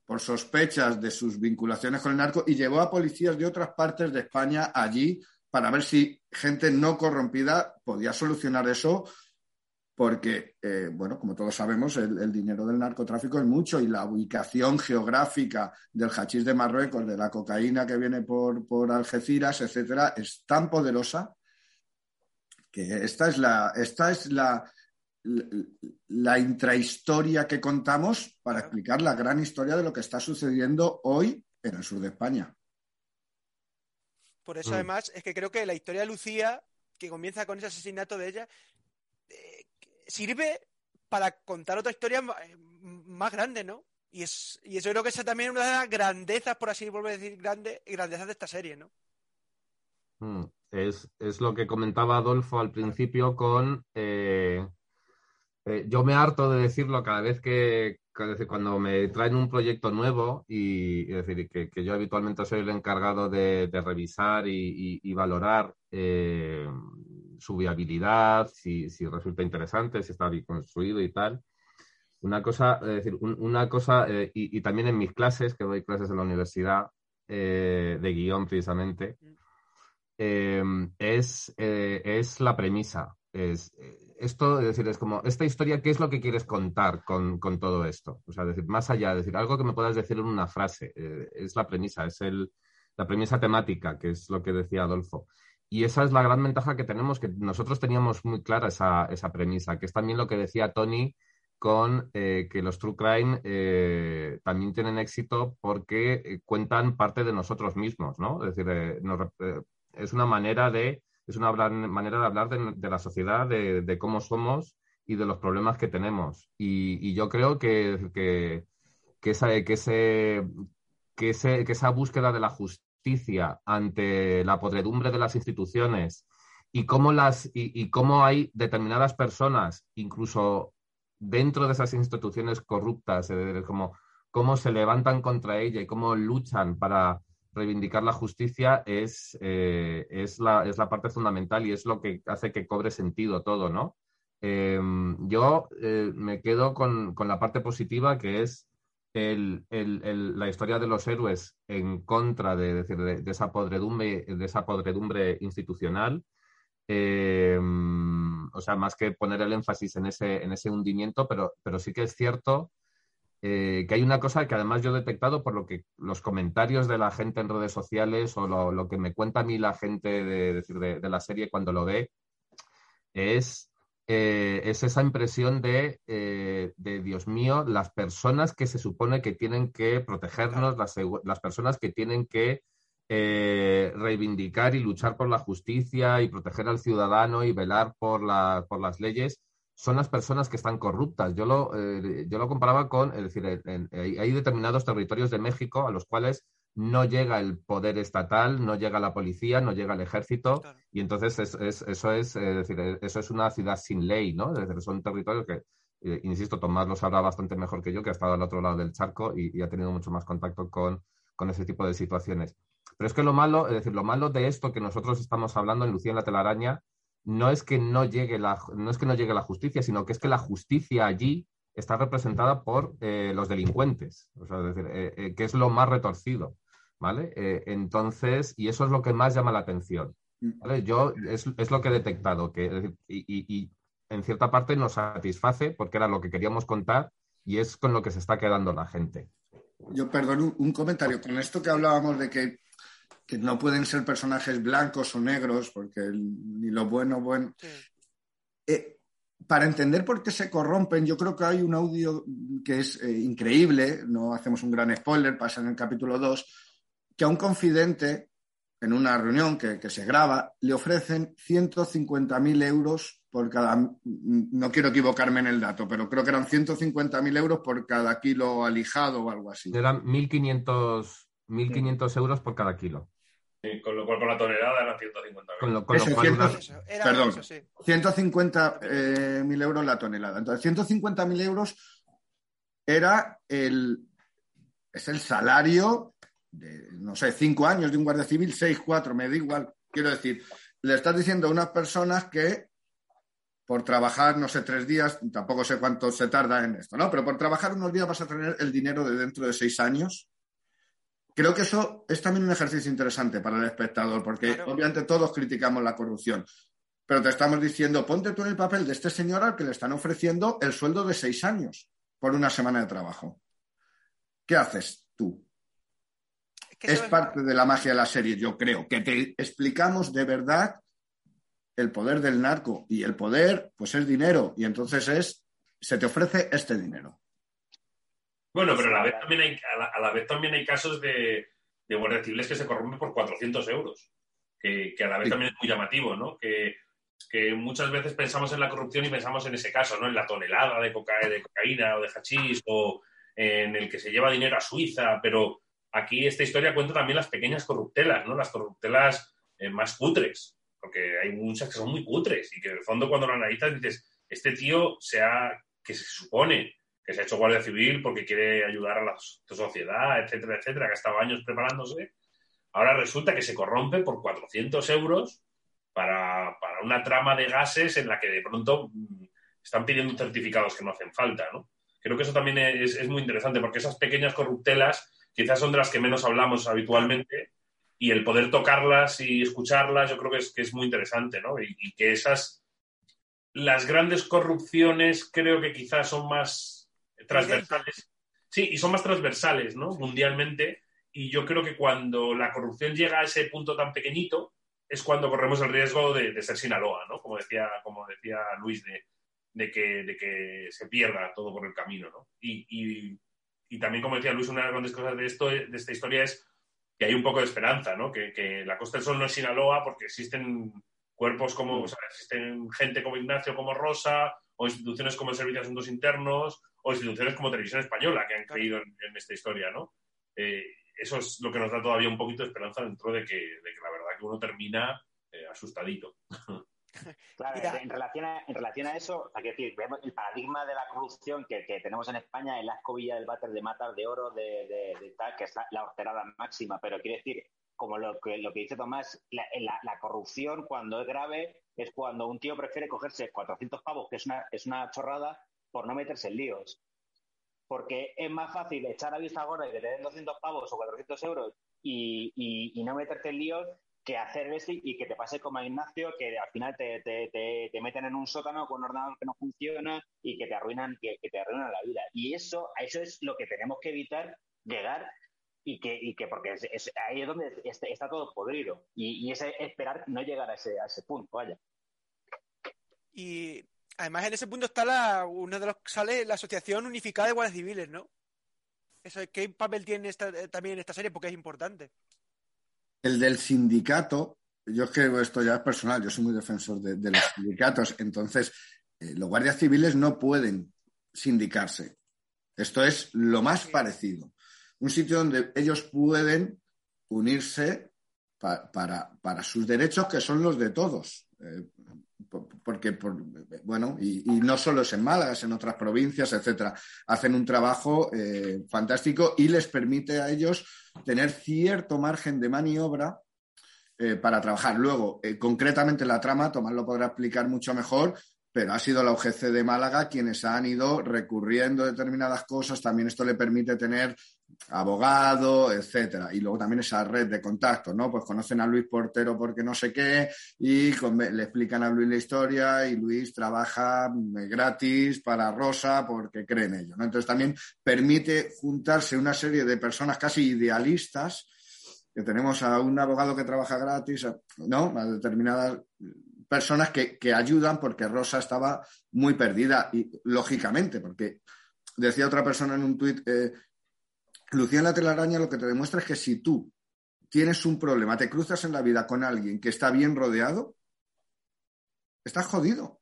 por sospechas de sus vinculaciones con el narco y llevó a policías de otras partes de España allí para ver si gente no corrompida podía solucionar eso porque, eh, bueno, como todos sabemos, el, dinero del narcotráfico es mucho y la ubicación geográfica del hachís de Marruecos, de la cocaína que viene por, por Algeciras, etcétera, es tan poderosa que esta es la, esta es la, la, intrahistoria que contamos para explicar la gran historia de lo que está sucediendo hoy en el sur de España. Por eso, mm. además, es que creo que la historia de Lucía, que comienza con ese asesinato de ella, sirve para contar otra historia eh, más grande, ¿no? Y, es, y eso creo que es también una de las grandezas, por así volver a decir, grande, grandezas de esta serie, ¿no? Hmm. Es, lo que comentaba Adolfo al principio con... Eh, eh, yo me harto de decirlo cada vez que, cuando me traen un proyecto nuevo y, decir, que, yo habitualmente soy el encargado de, revisar y, valorar su viabilidad, si, resulta interesante, si está bien construido y tal. Una cosa, decir, una cosa, eh, y, también en mis clases, que doy clases en la universidad eh, de guion precisamente, eh, es, es la premisa. Es, esto, es decir, es como, esta historia, ¿qué es lo que quieres contar con, con todo esto? O sea, decir, más allá, decir, algo que me puedas decir en una frase, es la premisa, es el, la premisa temática, que es lo que decía Adolfo. Y esa es la gran ventaja que tenemos, que nosotros teníamos muy clara esa, esa premisa, que es también lo que decía Tony con eh, que los True Crime eh, también tienen éxito porque eh, cuentan parte de nosotros mismos, ¿no? Es decir, es una manera de, es una manera de hablar de, la sociedad, de, cómo somos y de los problemas que tenemos. Y, yo creo que, que, que, esa, que, ese, que, ese, que esa búsqueda de la justicia ante la podredumbre de las instituciones y cómo, las, y, cómo hay determinadas personas, incluso dentro de esas instituciones corruptas, como cómo se levantan contra ella y cómo luchan para reivindicar la justicia es, eh, es, la, es, la, parte fundamental y es lo que hace que cobre sentido todo, ¿no? Em, yo eh, me quedo con, con, la parte positiva que es el, el, la historia de los héroes en contra de, de, de, esa, podredumbre, de esa podredumbre institucional eh, o sea, más que poner el énfasis en ese, en ese hundimiento, pero, pero sí que es cierto eh, que hay una cosa que además yo he detectado por lo que los comentarios de la gente en redes sociales o lo, que me cuenta a mí la gente de, decir, de, la serie cuando lo ve, es, eh, es esa impresión de, de, Dios mío, las personas que se supone que tienen que protegernos, las, las personas que tienen que eh, reivindicar y luchar por la justicia y proteger al ciudadano y velar por, la, por las leyes son las personas que están corruptas. Yo lo, eh, yo lo comparaba con, es decir, hay determinados territorios de México a los cuales no llega el poder estatal, no llega la policía, no llega el ejército, y entonces eso, es, decir, eso es una ciudad sin ley, ¿no? Es decir, son territorios que, eh, insisto, Tomás lo sabrá bastante mejor que yo, que ha estado al otro lado del charco y, ha tenido mucho más contacto con, con ese tipo de situaciones. Pero es que lo malo, es decir, lo malo de esto que nosotros estamos hablando en Lucía en la telaraña no es que no llegue la, no es que no llegue la justicia, sino que es que la justicia allí está representada por eh, los delincuentes, o sea, es decir, eh, eh, que es lo más retorcido, ¿vale? entonces, y eso es lo que más llama la atención, ¿vale? Yo, es, es lo que he detectado, que, y, y, en cierta parte nos satisface porque era lo que queríamos contar y es con lo que se está quedando la gente. Yo, perdón, un comentario. Con esto que hablábamos de que que no pueden ser personajes blancos o negros, porque ni lo bueno, bueno. Eh, para entender por qué se corrompen, yo creo que hay un audio que es eh, increíble, no hacemos un gran spoiler, pasa en el capítulo 2, que a un confidente, en una reunión que, se graba, le ofrecen 150.000 euros por cada, no quiero equivocarme en el dato, pero creo que eran 150.000 euros por cada kilo alijado o algo así. Eran 1.500 1.500 euros por cada kilo con lo cual por la tonelada eran 150 con lo, perdón, 150 eh, mil euros la tonelada. Entonces, 150 mil euros era el, es el salario de, no sé, cinco años de un guardia civil, seis, cuatro, me da igual. Quiero decir, le estás diciendo a unas personas que por trabajar, no sé, tres días, tampoco sé cuánto se tarda en esto, ¿no? Pero por trabajar unos días vas a tener el dinero de dentro de seis años creo que eso es también un ejercicio interesante para el espectador, porque obviamente todos criticamos la corrupción, pero te estamos diciendo, ponte tú en el papel de este señor al que le están ofreciendo el sueldo de seis años por una semana de trabajo. ¿Qué haces tú? Es, parte de la magia de la serie, yo creo, que te explicamos de verdad el poder del narco y el poder, pues es dinero, y entonces es, se te ofrece este dinero. Bueno, pero a la vez también hay, a la, vez también hay casos de, de guardias civiles que se corrompen por 400 euros, que, a la vez también es muy llamativo, ¿no? Que, muchas veces pensamos en la corrupción y pensamos en ese caso, ¿no? En la tonelada de, de cocaína o de hachís o en el que se lleva dinero a Suiza, pero aquí esta historia cuenta también las pequeñas corruptelas, ¿no? Las corruptelas eh, más cutres, porque hay muchas que son muy cutres y que en el fondo cuando lo analizas dices, este tío se ha, que se supone que se ha hecho guardia civil porque quiere ayudar a la sociedad, etcétera, etcétera, que ha estado años preparándose. Ahora resulta que se corrompe por 400 euros para, una trama de gases en la que de pronto mm, están pidiendo certificados que no hacen falta, ¿no? Creo que eso también es, muy interesante porque esas pequeñas corruptelas quizás son de las que menos hablamos habitualmente y el poder tocarlas y escucharlas yo creo que es, que es muy interesante, ¿no? y que esas, las grandes corrupciones creo que quizás son más transversales. Sí, y son más transversales, ¿no? Mundialmente. Y yo creo que cuando la corrupción llega a ese punto tan pequeñito, es cuando corremos el riesgo de, ser Sinaloa, ¿no? Como decía, como decía Luis, de, de que, de que se pierda todo por el camino, ¿no? Y, también, como decía Luis, una de las grandes cosas de, esto, de esta historia es que hay un poco de esperanza, ¿no? Que, la Costa del Sol no es Sinaloa porque existen cuerpos como, o sea, existen gente como Ignacio, como Rosa, o instituciones como el Servicio de Asuntos Internos, o instituciones como Televisión Española, que han creído en, esta historia, ¿no? Eh, eso es lo que nos da todavía un poquito de esperanza dentro de que, de que la verdad que uno termina eh, asustadito. <laughs> Claro, en relación, a, en relación a eso, hay que decir, vemos el paradigma de la corrupción que, tenemos en España en la escobilla del váter de matar de oro, de, tal, que es la, la máxima, pero quiere decir, como lo que, lo que dice Tomás, la, la, corrupción cuando es grave es cuando un tío prefiere cogerse 400 pavos, que es una, es una chorrada, por no meterse en líos. Porque es más fácil echar a vista gorda y que te den 200 pavos o 400 euros y, y, no meterte en líos que hacer eso y que te pase como a Ignacio, que al final te, te, meten en un sótano con un ordenador que no funciona y que te arruinan, que, te arruinan la vida. Y eso, eso es lo que tenemos que evitar llegar y que, y que porque ahí es donde está, todo podrido. Y, y es esperar no llegar a ese, a ese punto, vaya. Y además en ese punto está la, uno de los sale la Asociación Unificada de Guardias Civiles, ¿no? Eso, ¿Qué papel tiene esta, también en esta serie? Porque es importante. El del sindicato, yo es que esto ya es personal, yo soy muy defensor de, los sindicatos, entonces eh, los guardias civiles no pueden sindicarse. Esto es lo más parecido. Un sitio donde ellos pueden unirse para, sus derechos, que son los de todos. Eh, porque, bueno, y, no solo es en Málaga, es en otras provincias, etcétera. Hacen un trabajo eh, fantástico y les permite a ellos tener cierto margen de maniobra eh, para trabajar. Luego, eh, concretamente la trama, Tomás lo podrá explicar mucho mejor, pero ha sido la UGC de Málaga quienes han ido recurriendo a determinadas cosas. También esto le permite tener abogado, etcétera. Y luego también esa red de contactos, ¿no? Pues conocen a Luis Portero porque no sé qué y le explican a Luis la historia y Luis trabaja eh, gratis para Rosa porque cree en ello, ¿no? Entonces también permite juntarse una serie de personas casi idealistas que tenemos a un abogado que trabaja gratis, ¿no? A determinadas personas que, ayudan porque Rosa estaba muy perdida y lógicamente, porque decía otra persona en un tuit, eh, Lucía en la telaraña lo que te demuestra es que si tú tienes un problema, te cruzas en la vida con alguien que está bien rodeado, estás jodido.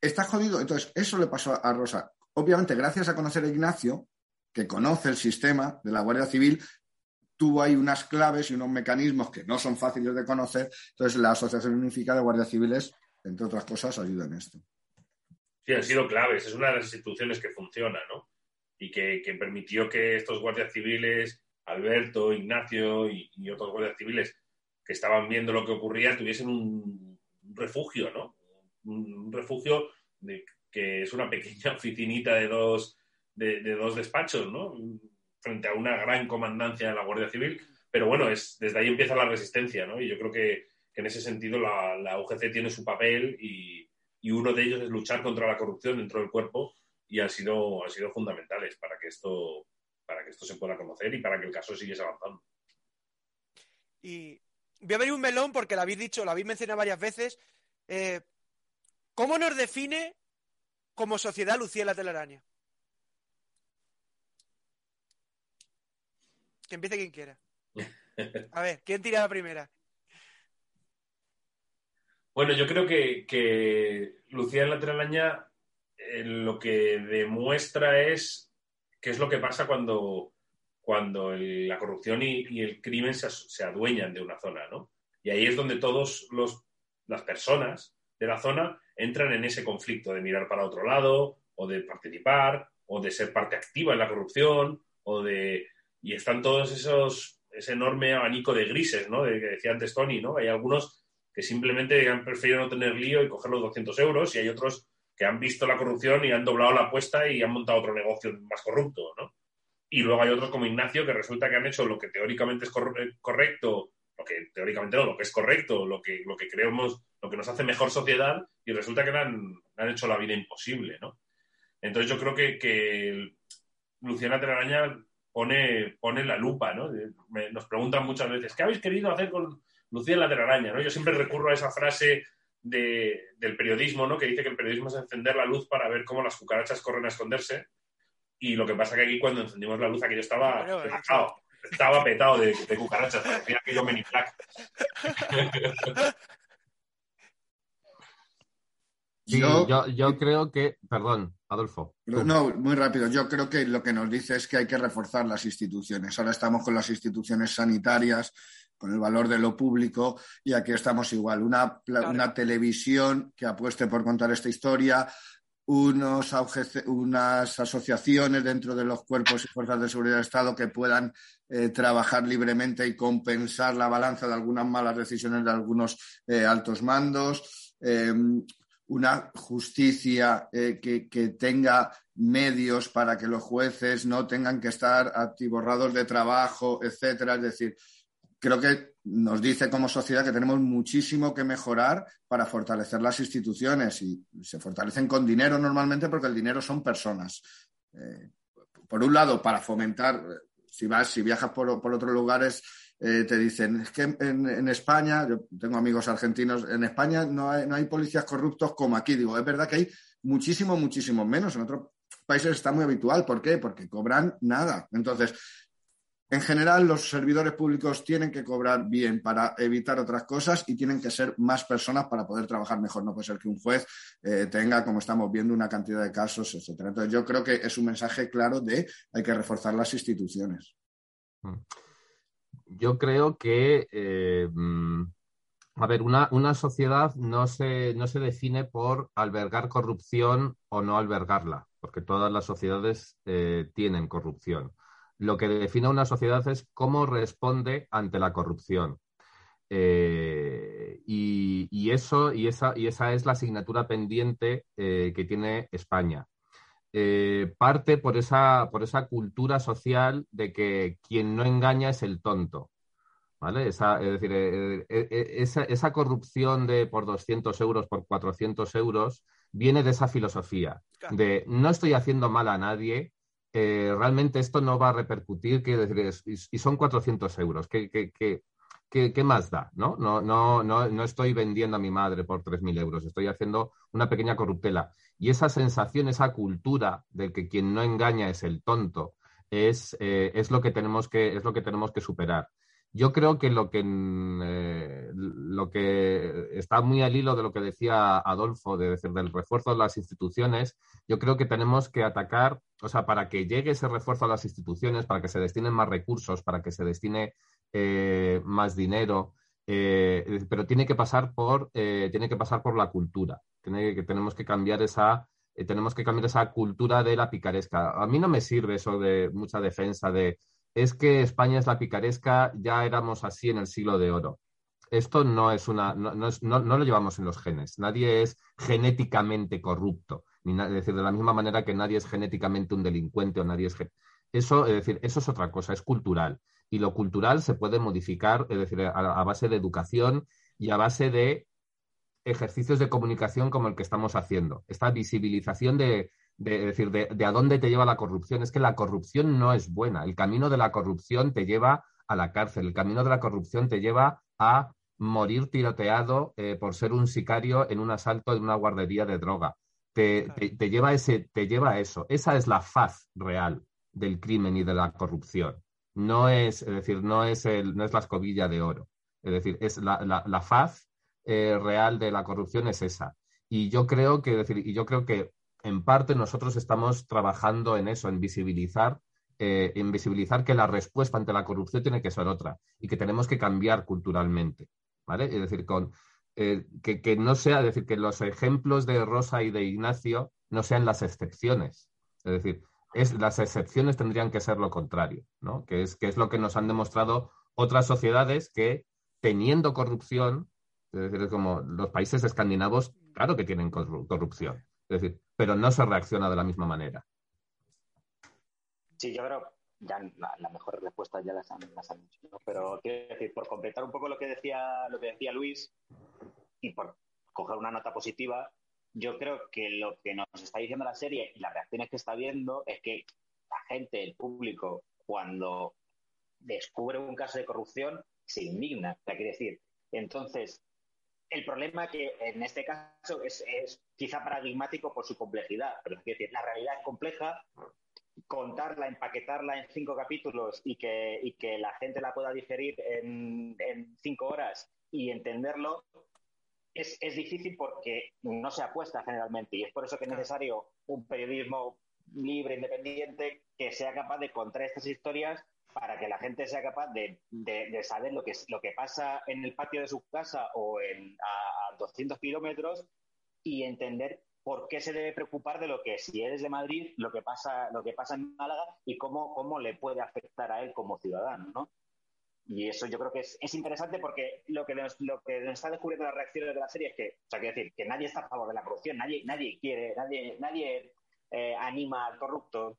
estás jodido. Entonces, eso le pasó a Rosa. Obviamente, gracias a conocer a Ignacio, que conoce el sistema de la Guardia Civil, tuvo ahí unas claves y unos mecanismos que no son fáciles de conocer. Entonces, la Asociación Unificada de Guardias Civiles, entre otras cosas, ayuda en esto. Sí, han sido claves. Es una de las instituciones que funciona, ¿no? Y que, permitió que estos guardias civiles, Alberto, Ignacio y, otros guardias civiles que estaban viendo lo que ocurría, tuviesen un, refugio, ¿no? Un, refugio que es una pequeña <laughs> oficinita de dos, de dos despachos, ¿no? frente a una gran comandancia de la Guardia Civil, pero bueno, es, desde ahí empieza la resistencia, ¿no? Y yo creo que, en ese sentido la, la, UGC tiene su papel y, uno de ellos es luchar contra la corrupción dentro del cuerpo y han sido, han sido fundamentales para que, esto, para que esto se pueda conocer y para que el caso siguiese avanzando. Y voy a abrir un melón porque lo habéis dicho, lo habéis mencionado varias veces. Eh, ¿Cómo nos define como sociedad Lucía la telaraña? Que empiece quien quiera. <laughs> A ver, ¿quién tira la primera? Bueno, yo creo que, Lucía en la Telaraña eh, lo que demuestra es qué es lo que pasa cuando, cuando la corrupción y, el crimen se, adueñan de una zona, ¿no? Y ahí es donde todas las personas de la zona entran en ese conflicto de mirar para otro lado, o de participar, o de ser parte activa en la corrupción, o de y están todos esos, ese enorme abanico de grises, ¿no? De que decía antes Tony, ¿no? Hay algunos que simplemente han preferido no tener lío y coger los 200 euros y hay otros que han visto la corrupción y han doblado la apuesta y han montado otro negocio más corrupto, ¿no? Y luego hay otros como Ignacio que resulta que han hecho lo que teóricamente es correcto, lo que teóricamente no, lo que es correcto, lo que, lo que creemos, lo que nos hace mejor sociedad y resulta que han, han hecho la vida imposible, ¿no? Entonces yo creo que, que Luciana Telaraña pone, pone la lupa, ¿no? nos preguntan muchas veces, ¿qué habéis querido hacer con Lucía la telaraña? ¿no? Yo siempre recurro a esa frase del periodismo, ¿no? Que dice que el periodismo es encender la luz para ver cómo las cucarachas corren a esconderse. Y lo que pasa que aquí cuando encendimos la luz aquello estaba petado, estaba petado de, cucarachas, parecía aquello Black. yo, yo, creo que, perdón, Adolfo. No, muy rápido. Yo creo que lo que nos dice es que hay que reforzar las instituciones. Ahora estamos con las instituciones sanitarias, con el valor de lo público, y aquí estamos igual. Una, una televisión que apueste por contar esta historia, unos unas asociaciones dentro de los cuerpos y fuerzas de seguridad del Estado que puedan eh, trabajar libremente y compensar la balanza de algunas malas decisiones de algunos eh, altos mandos. Eh, una justicia eh, que, tenga medios para que los jueces no tengan que estar atiborrados de trabajo, etcétera. Es decir, creo que nos dice como sociedad que tenemos muchísimo que mejorar para fortalecer las instituciones y se fortalecen con dinero normalmente porque el dinero son personas. Eh, por un lado, para fomentar, si vas, si viajas por, por otros lugares, eh, te dicen, es que en, España, yo tengo amigos argentinos, en España no hay, no hay policías corruptos como aquí. Digo, es verdad que hay muchísimo, muchísimo menos. En otros países está muy habitual. ¿Por qué? Porque cobran nada. Entonces, en general, los servidores públicos tienen que cobrar bien para evitar otras cosas y tienen que ser más personas para poder trabajar mejor. No puede ser que un juez eh, tenga, como estamos viendo, una cantidad de casos, etcétera. Entonces, yo creo que es un mensaje claro de hay que reforzar las instituciones. Mm yo creo que, eh, mm, a ver, una, sociedad no se, no se, define por albergar corrupción o no albergarla, porque todas las sociedades eh, tienen corrupción. Lo que define una sociedad es cómo responde ante la corrupción. Eh, y, eso, y, esa, y esa es la asignatura pendiente que tiene España. Eh, parte por esa, por esa cultura social de que quien no engaña es el tonto. ¿Vale? Esa, es decir, eh, eh, esa, corrupción de por 200 euros, por 400 euros, viene de esa filosofía, de no estoy haciendo mal a nadie, realmente esto no va a repercutir, que decir, y, son 400 euros, ¿qué, más da? ¿no? No, no, no, no estoy vendiendo a mi madre por 3.000 euros, estoy haciendo una pequeña corruptela. Y esa sensación, esa cultura de que quien no engaña es el tonto, es, eh, es, lo, que tenemos que, es lo que tenemos que superar. Yo creo que lo que, eh, lo que está muy al hilo de lo que decía Adolfo, de decir, del refuerzo de las instituciones, yo creo que tenemos que atacar, o sea, para que llegue ese refuerzo a las instituciones, para que se destinen más recursos, para que se destine eh, más dinero, pero tiene que pasar por, tiene que pasar por la cultura tenemos que cambiar esa eh, tenemos que cambiar esa cultura de la picaresca. A mí no me sirve eso de mucha defensa de es que España es la picaresca, ya éramos así en el siglo de oro. Esto no es una, no, no, lo llevamos en los genes. Nadie es genéticamente corrupto. Ni es decir, de la misma manera que nadie es genéticamente un delincuente o nadie es eso, es decir, eso es otra cosa, es cultural. Y lo cultural se puede modificar, es decir, a base de educación y a base de ejercicios de comunicación como el que estamos haciendo. Esta visibilización de, decir, de, a dónde te lleva la corrupción. Es que la corrupción no es buena. El camino de la corrupción te lleva a la cárcel. El camino de la corrupción te lleva a morir tiroteado eh, por ser un sicario en un asalto en una guardería de droga. Te, lleva ese, te lleva a eso. Esa es la faz real del crimen y de la corrupción. No es, es decir, no es, el, no es la escobilla de oro. Es decir, es la, la, la faz eh, real de la corrupción es esa. Y yo creo que, decir, y yo creo que en parte nosotros estamos trabajando en eso, en visibilizar, eh, en visibilizar que la respuesta ante la corrupción tiene que ser otra y que tenemos que cambiar culturalmente. ¿Vale? Es decir, con, eh, que, no sea, decir, que los ejemplos de Rosa y de Ignacio no sean las excepciones. Es decir, es, las excepciones tendrían que ser lo contrario, ¿no? Que es, que es lo que nos han demostrado otras sociedades que teniendo corrupción es decir, como los países escandinavos, claro que tienen corrupción, es decir, pero no se reacciona de la misma manera. Sí, yo creo ya la, mejor respuesta ya las han, las han hecho, pero quiero decir, por completar un poco lo que decía, lo que decía Luis y por coger una nota positiva, yo creo que lo que nos está diciendo la serie y las reacciones que está viendo es que la gente, el público, cuando descubre un caso de corrupción, se indigna. O sea, quiere decir, entonces, el problema que en este caso es, quizá paradigmático por su complejidad, pero es decir, la realidad es compleja, contarla, empaquetarla en cinco capítulos y que, y que la gente la pueda digerir en, en cinco horas y entenderlo es, es, difícil porque no se apuesta generalmente y es por eso que es necesario un periodismo libre, independiente, que sea capaz de contar estas historias para que la gente sea capaz de, de, saber lo que, lo que pasa en el patio de su casa o en, a, 200 kilómetros y entender por qué se debe preocupar de lo que si eres de Madrid, lo que pasa, lo que pasa en Málaga y cómo, cómo le puede afectar a él como ciudadano, ¿no? Y eso yo creo que es, es interesante porque lo que, nos, lo que nos está descubriendo las reacciones de la serie es que, o sea, quiero decir, que nadie está a favor de la corrupción, nadie, nadie quiere, nadie, nadie eh, anima al corrupto.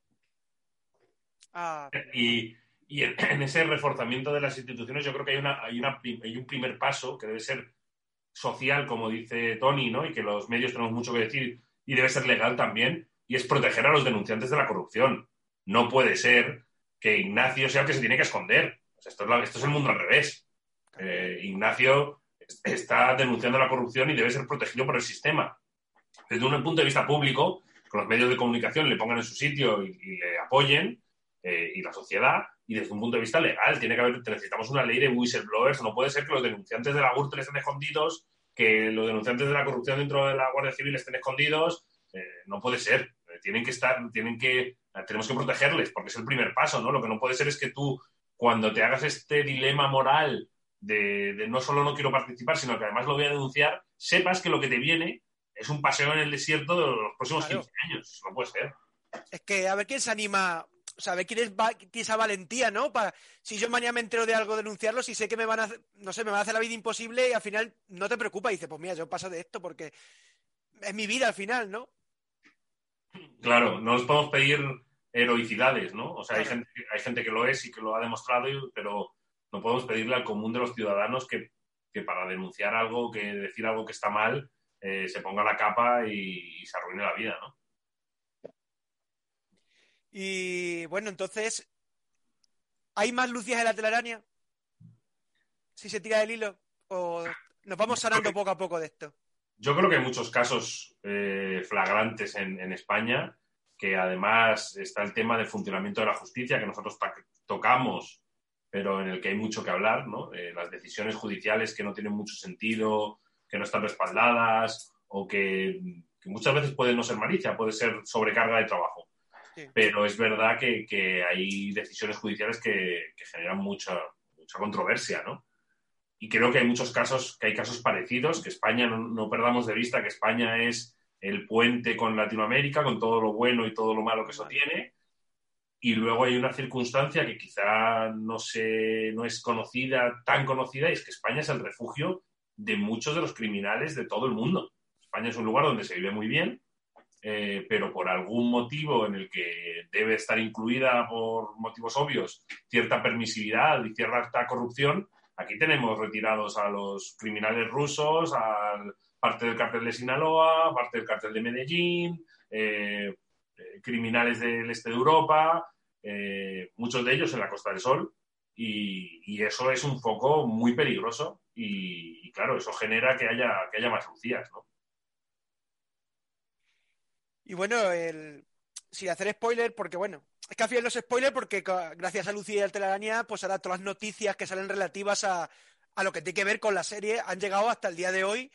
Ah. Y, y <clears throat> en ese reforzamiento de las instituciones yo creo que hay, una, hay, una, hay un primer paso que debe ser social, como dice Tony, ¿no? y que los medios tenemos mucho que decir, y debe ser legal también, y es proteger a los denunciantes de la corrupción. No puede ser que Ignacio sea el que se tiene que esconder. esto, es esto, es el mundo al revés. Eh, Ignacio está denunciando la corrupción y debe ser protegido por el sistema. Desde un punto de vista público, que los medios de comunicación le pongan en su sitio y, le apoyen, eh, y la sociedad, y desde un punto de vista legal, tiene que haber, necesitamos una ley de whistleblowers, no puede ser que los denunciantes de la GURTE estén escondidos, que los denunciantes de la corrupción dentro de la Guardia Civil estén escondidos, eh, no puede ser, eh, tienen que estar, tienen que, tenemos que protegerles, porque es el primer paso, ¿no? Lo que no puede ser es que tú, cuando te hagas este dilema moral de, no solo no quiero participar, sino que además lo voy a denunciar, sepas que lo que te viene es un paseo en el desierto de los próximos 15 años. No puede ser. Es que a ver quién se anima saber quién es esa valentía, ¿no? Para, si yo mañana me entero de algo, denunciarlo, si sé que me van a, no sé, me van a hacer la vida imposible y al final no te preocupa y dices, pues mira, yo paso de esto porque es mi vida al final, ¿no? Claro, no nos podemos pedir heroicidades, ¿no? O sea, hay, gente, hay gente que lo es y que lo ha demostrado, pero no podemos pedirle al común de los ciudadanos que, para denunciar algo, que decir algo que está mal, eh, se ponga la capa y se arruine la vida, ¿no? Y bueno, entonces, ¿hay más lucias en la telaraña? Si se tira el hilo, o nos vamos sanando poco a poco de esto. Yo creo que hay muchos casos eh, flagrantes en, España, que además está el tema del funcionamiento de la justicia, que nosotros tocamos, pero en el que hay mucho que hablar, ¿no? Eh, las decisiones judiciales que no tienen mucho sentido, que no están respaldadas, o que, que muchas veces pueden no ser malicia, puede ser sobrecarga de trabajo. Pero es verdad que, hay decisiones judiciales que, generan mucha, mucha controversia, ¿no? Y creo que hay muchos casos, que hay casos parecidos, que España, no, perdamos de vista que España es el puente con Latinoamérica, con todo lo bueno y todo lo malo que eso tiene. Y luego hay una circunstancia que quizá no, se, no es conocida, tan conocida, y es que España es el refugio de muchos de los criminales de todo el mundo. España es un lugar donde se vive muy bien, eh, pero por algún motivo en el que debe estar incluida por motivos obvios cierta permisividad y cierta corrupción, aquí tenemos retirados a los criminales rusos, a parte del cartel de Sinaloa, parte del cartel de Medellín, eh, eh, criminales del este de Europa, muchos de ellos en la Costa del Sol, y, eso es un foco muy peligroso y, y, claro, eso genera que haya, que haya más lucías, ¿no? Y bueno, el, sin hacer spoiler, porque bueno, es que al los spoilers porque gracias a Lucía y al Telaraña, pues ahora todas las noticias que salen relativas a, lo que tiene que ver con la serie han llegado hasta el día de hoy.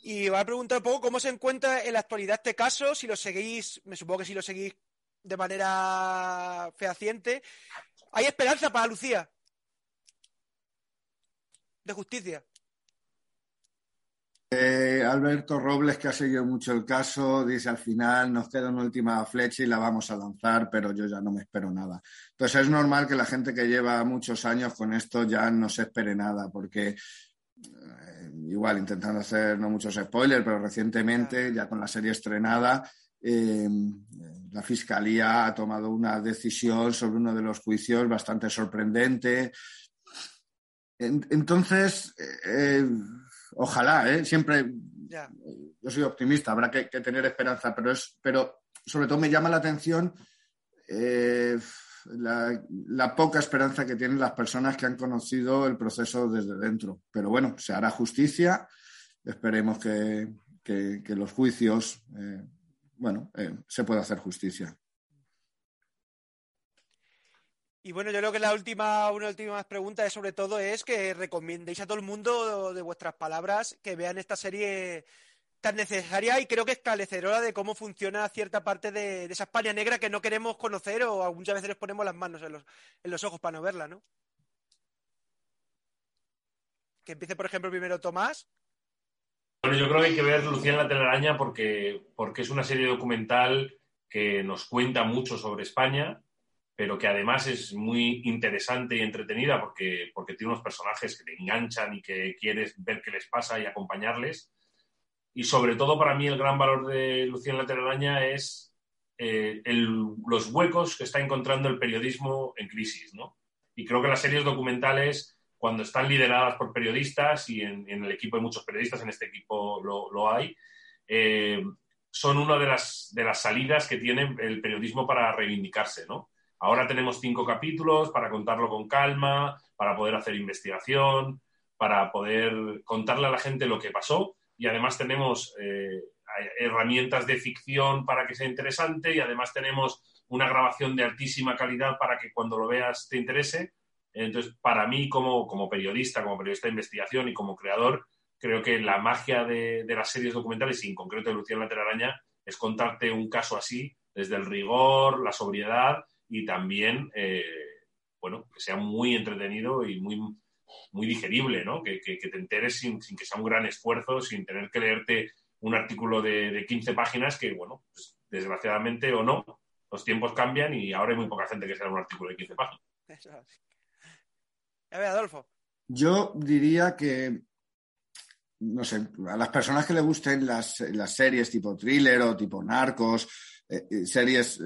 Y voy a preguntar un poco cómo se encuentra en la actualidad este caso, si lo seguís, me supongo que si lo seguís de manera fehaciente. ¿Hay esperanza para Lucía? De justicia. Eh, Alberto Robles, que ha seguido mucho el caso, dice al final nos queda una última flecha y la vamos a lanzar, pero yo ya no me espero nada. Entonces es normal que la gente que lleva muchos años con esto ya no se espere nada, porque eh, igual intentando hacer no muchos spoilers, pero recientemente, ya con la serie estrenada, eh, la Fiscalía ha tomado una decisión sobre uno de los juicios bastante sorprendente. entonces, ojalá, ¿eh? Siempre, yo soy optimista, habrá que, tener esperanza, pero, es, pero sobre todo me llama la atención eh, la, poca esperanza que tienen las personas que han conocido el proceso desde dentro. Pero bueno, se hará justicia esperemos que, los juicios, eh, bueno, se pueda hacer justicia. Y bueno, yo creo que la última, una última pregunta es sobre todo es que recomendéis a todo el mundo de vuestras palabras que vean esta serie tan necesaria y creo que esclarecedora de cómo funciona cierta parte de, esa España negra que no queremos conocer o muchas veces les ponemos las manos en los, en los ojos para no verla, ¿no? Que empiece, por ejemplo, primero Tomás. Bueno, yo creo que hay que ver Lucía en la telaraña porque, porque es una serie documental que nos cuenta mucho sobre España pero que además es muy interesante y entretenida porque, porque tiene unos personajes que te enganchan y que quieres ver qué les pasa y acompañarles. Y sobre todo para mí el gran valor de Lucía en la telaraña es eh, los huecos que está encontrando el periodismo en crisis, ¿no? Y creo que las series documentales, cuando están lideradas por periodistas, y en, el equipo hay muchos periodistas, en este equipo lo, hay, eh, son una de las, de las salidas que tiene el periodismo para reivindicarse, ¿no? Ahora tenemos cinco capítulos para contarlo con calma, para poder hacer investigación, para poder contarle a la gente lo que pasó y además tenemos eh, herramientas de ficción para que sea interesante y además tenemos una grabación de altísima calidad para que cuando lo veas te interese. Entonces, para mí como, como periodista, como periodista de investigación y como creador, creo que la magia de, las series documentales, y en concreto de Lucía Telaraña, es contarte un caso así, desde el rigor, la sobriedad y también, eh, bueno, que sea muy entretenido y muy, muy digerible, ¿no? Que, te enteres sin, que sea un gran esfuerzo, sin tener que leerte un artículo de, 15 páginas que, bueno, pues, desgraciadamente o no, los tiempos cambian y ahora hay muy poca gente que sea un artículo de 15 páginas. A ver, Adolfo. Yo diría que, no sé, a las personas que le gusten las, las series tipo thriller o tipo narcos, eh, eh, series,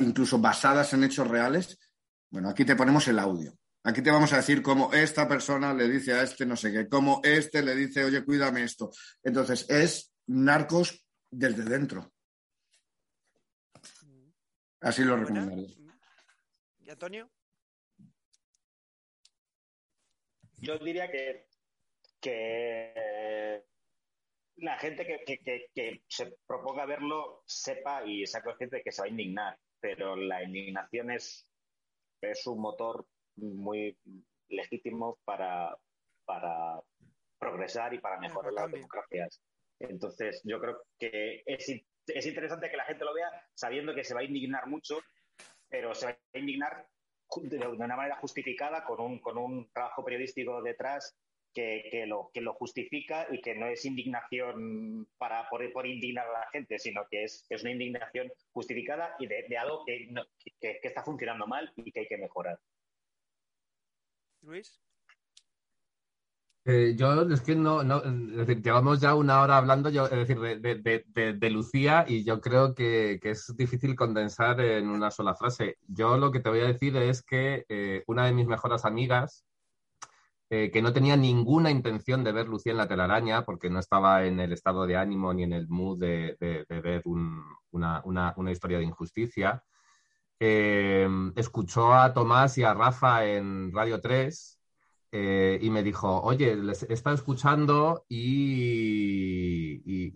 incluso basadas en hechos reales, bueno, aquí te ponemos el audio. Aquí te vamos a decir cómo esta persona le dice a este no sé qué, cómo este le dice, oye, cuídame esto. Entonces, es narcos desde dentro. Así lo recomendaría. ¿Y Antonio? Yo diría que, que la gente que, se proponga verlo sepa y sea consciente de que se va a indignar, pero la indignación es, es un motor muy legítimo para, para progresar y para mejorar las democracias. Entonces, yo creo que es, es interesante que la gente lo vea sabiendo que se va a indignar mucho, pero se va a indignar de una manera justificada, con un, con un trabajo periodístico detrás que, lo, que lo justifica y que no es indignación para, por, por indignar a la gente, sino que es, es una indignación justificada y de, algo que, que, está funcionando mal y que hay que mejorar. Luis. Eh, yo es que no, no, es decir, llevamos ya una hora hablando yo, es decir, de, de, Lucía y yo creo que, que, es difícil condensar en una sola frase. Yo lo que te voy a decir es que eh, una de mis mejores amigas, eh, que no tenía ninguna intención de ver Lucía en la telaraña, porque no estaba en el estado de ánimo ni en el mood de, ver una, historia de injusticia. Eh, escuchó a Tomás y a Rafa en Radio 3 eh, y me dijo, oye, les he estado escuchando y,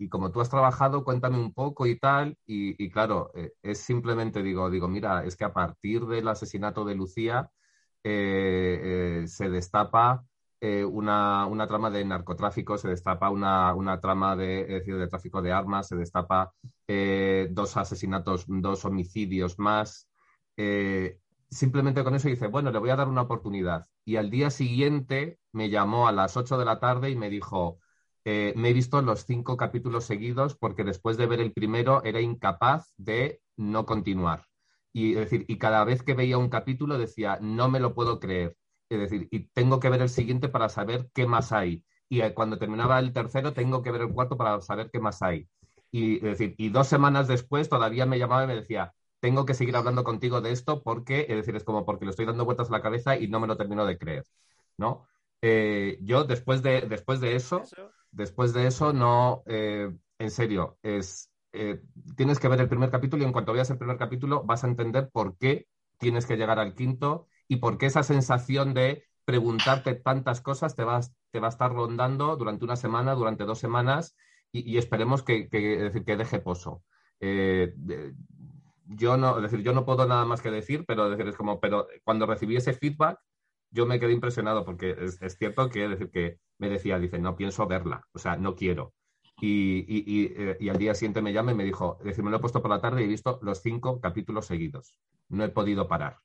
como tú has trabajado, cuéntame un poco y tal. Y, y claro, es simplemente, digo, digo, mira, es que a partir del asesinato de Lucía, eh, eh, se destapa eh, una, trama de narcotráfico, se destapa una, trama de, de tráfico de armas, se destapa dos asesinatos, dos homicidios más. simplemente con eso dice, bueno, le voy a dar una oportunidad. Y al día siguiente me llamó a las 8 de la tarde y me dijo, me he visto los cinco capítulos seguidos porque después de ver el primero era incapaz de no continuar. Y, decir, y cada vez que veía un capítulo decía, no me lo puedo creer. Es decir, y tengo que ver el siguiente para saber qué más hay. Y eh, cuando terminaba el tercero, tengo que ver el cuarto para saber qué más hay. Y, decir, y dos semanas después todavía me llamaba y me decía, tengo que seguir hablando contigo de esto porque, es decir, es como porque le estoy dando vueltas a la cabeza y no me lo termino de creer, ¿no? Eh, yo después de, después de eso, después de eso, no, eh, en serio, es, eh, tienes que ver el primer capítulo y en cuanto veas el primer capítulo vas a entender por qué tienes que llegar al quinto y por qué esa sensación de preguntarte tantas cosas te, va a estar rondando durante una semana, durante dos semanas y, esperemos que deje pozo. Eh, yo no, decir, yo no puedo nada más que decir, pero decir, es como, pero cuando recibí ese feedback, yo me quedé impresionado porque es, cierto que, decir, que me decía, dice, no pienso verla, o sea, no quiero. Eh, y, al día siguiente me llama y me dijo, decir, me lo he puesto por la tarde y he visto los cinco capítulos seguidos. No he podido parar.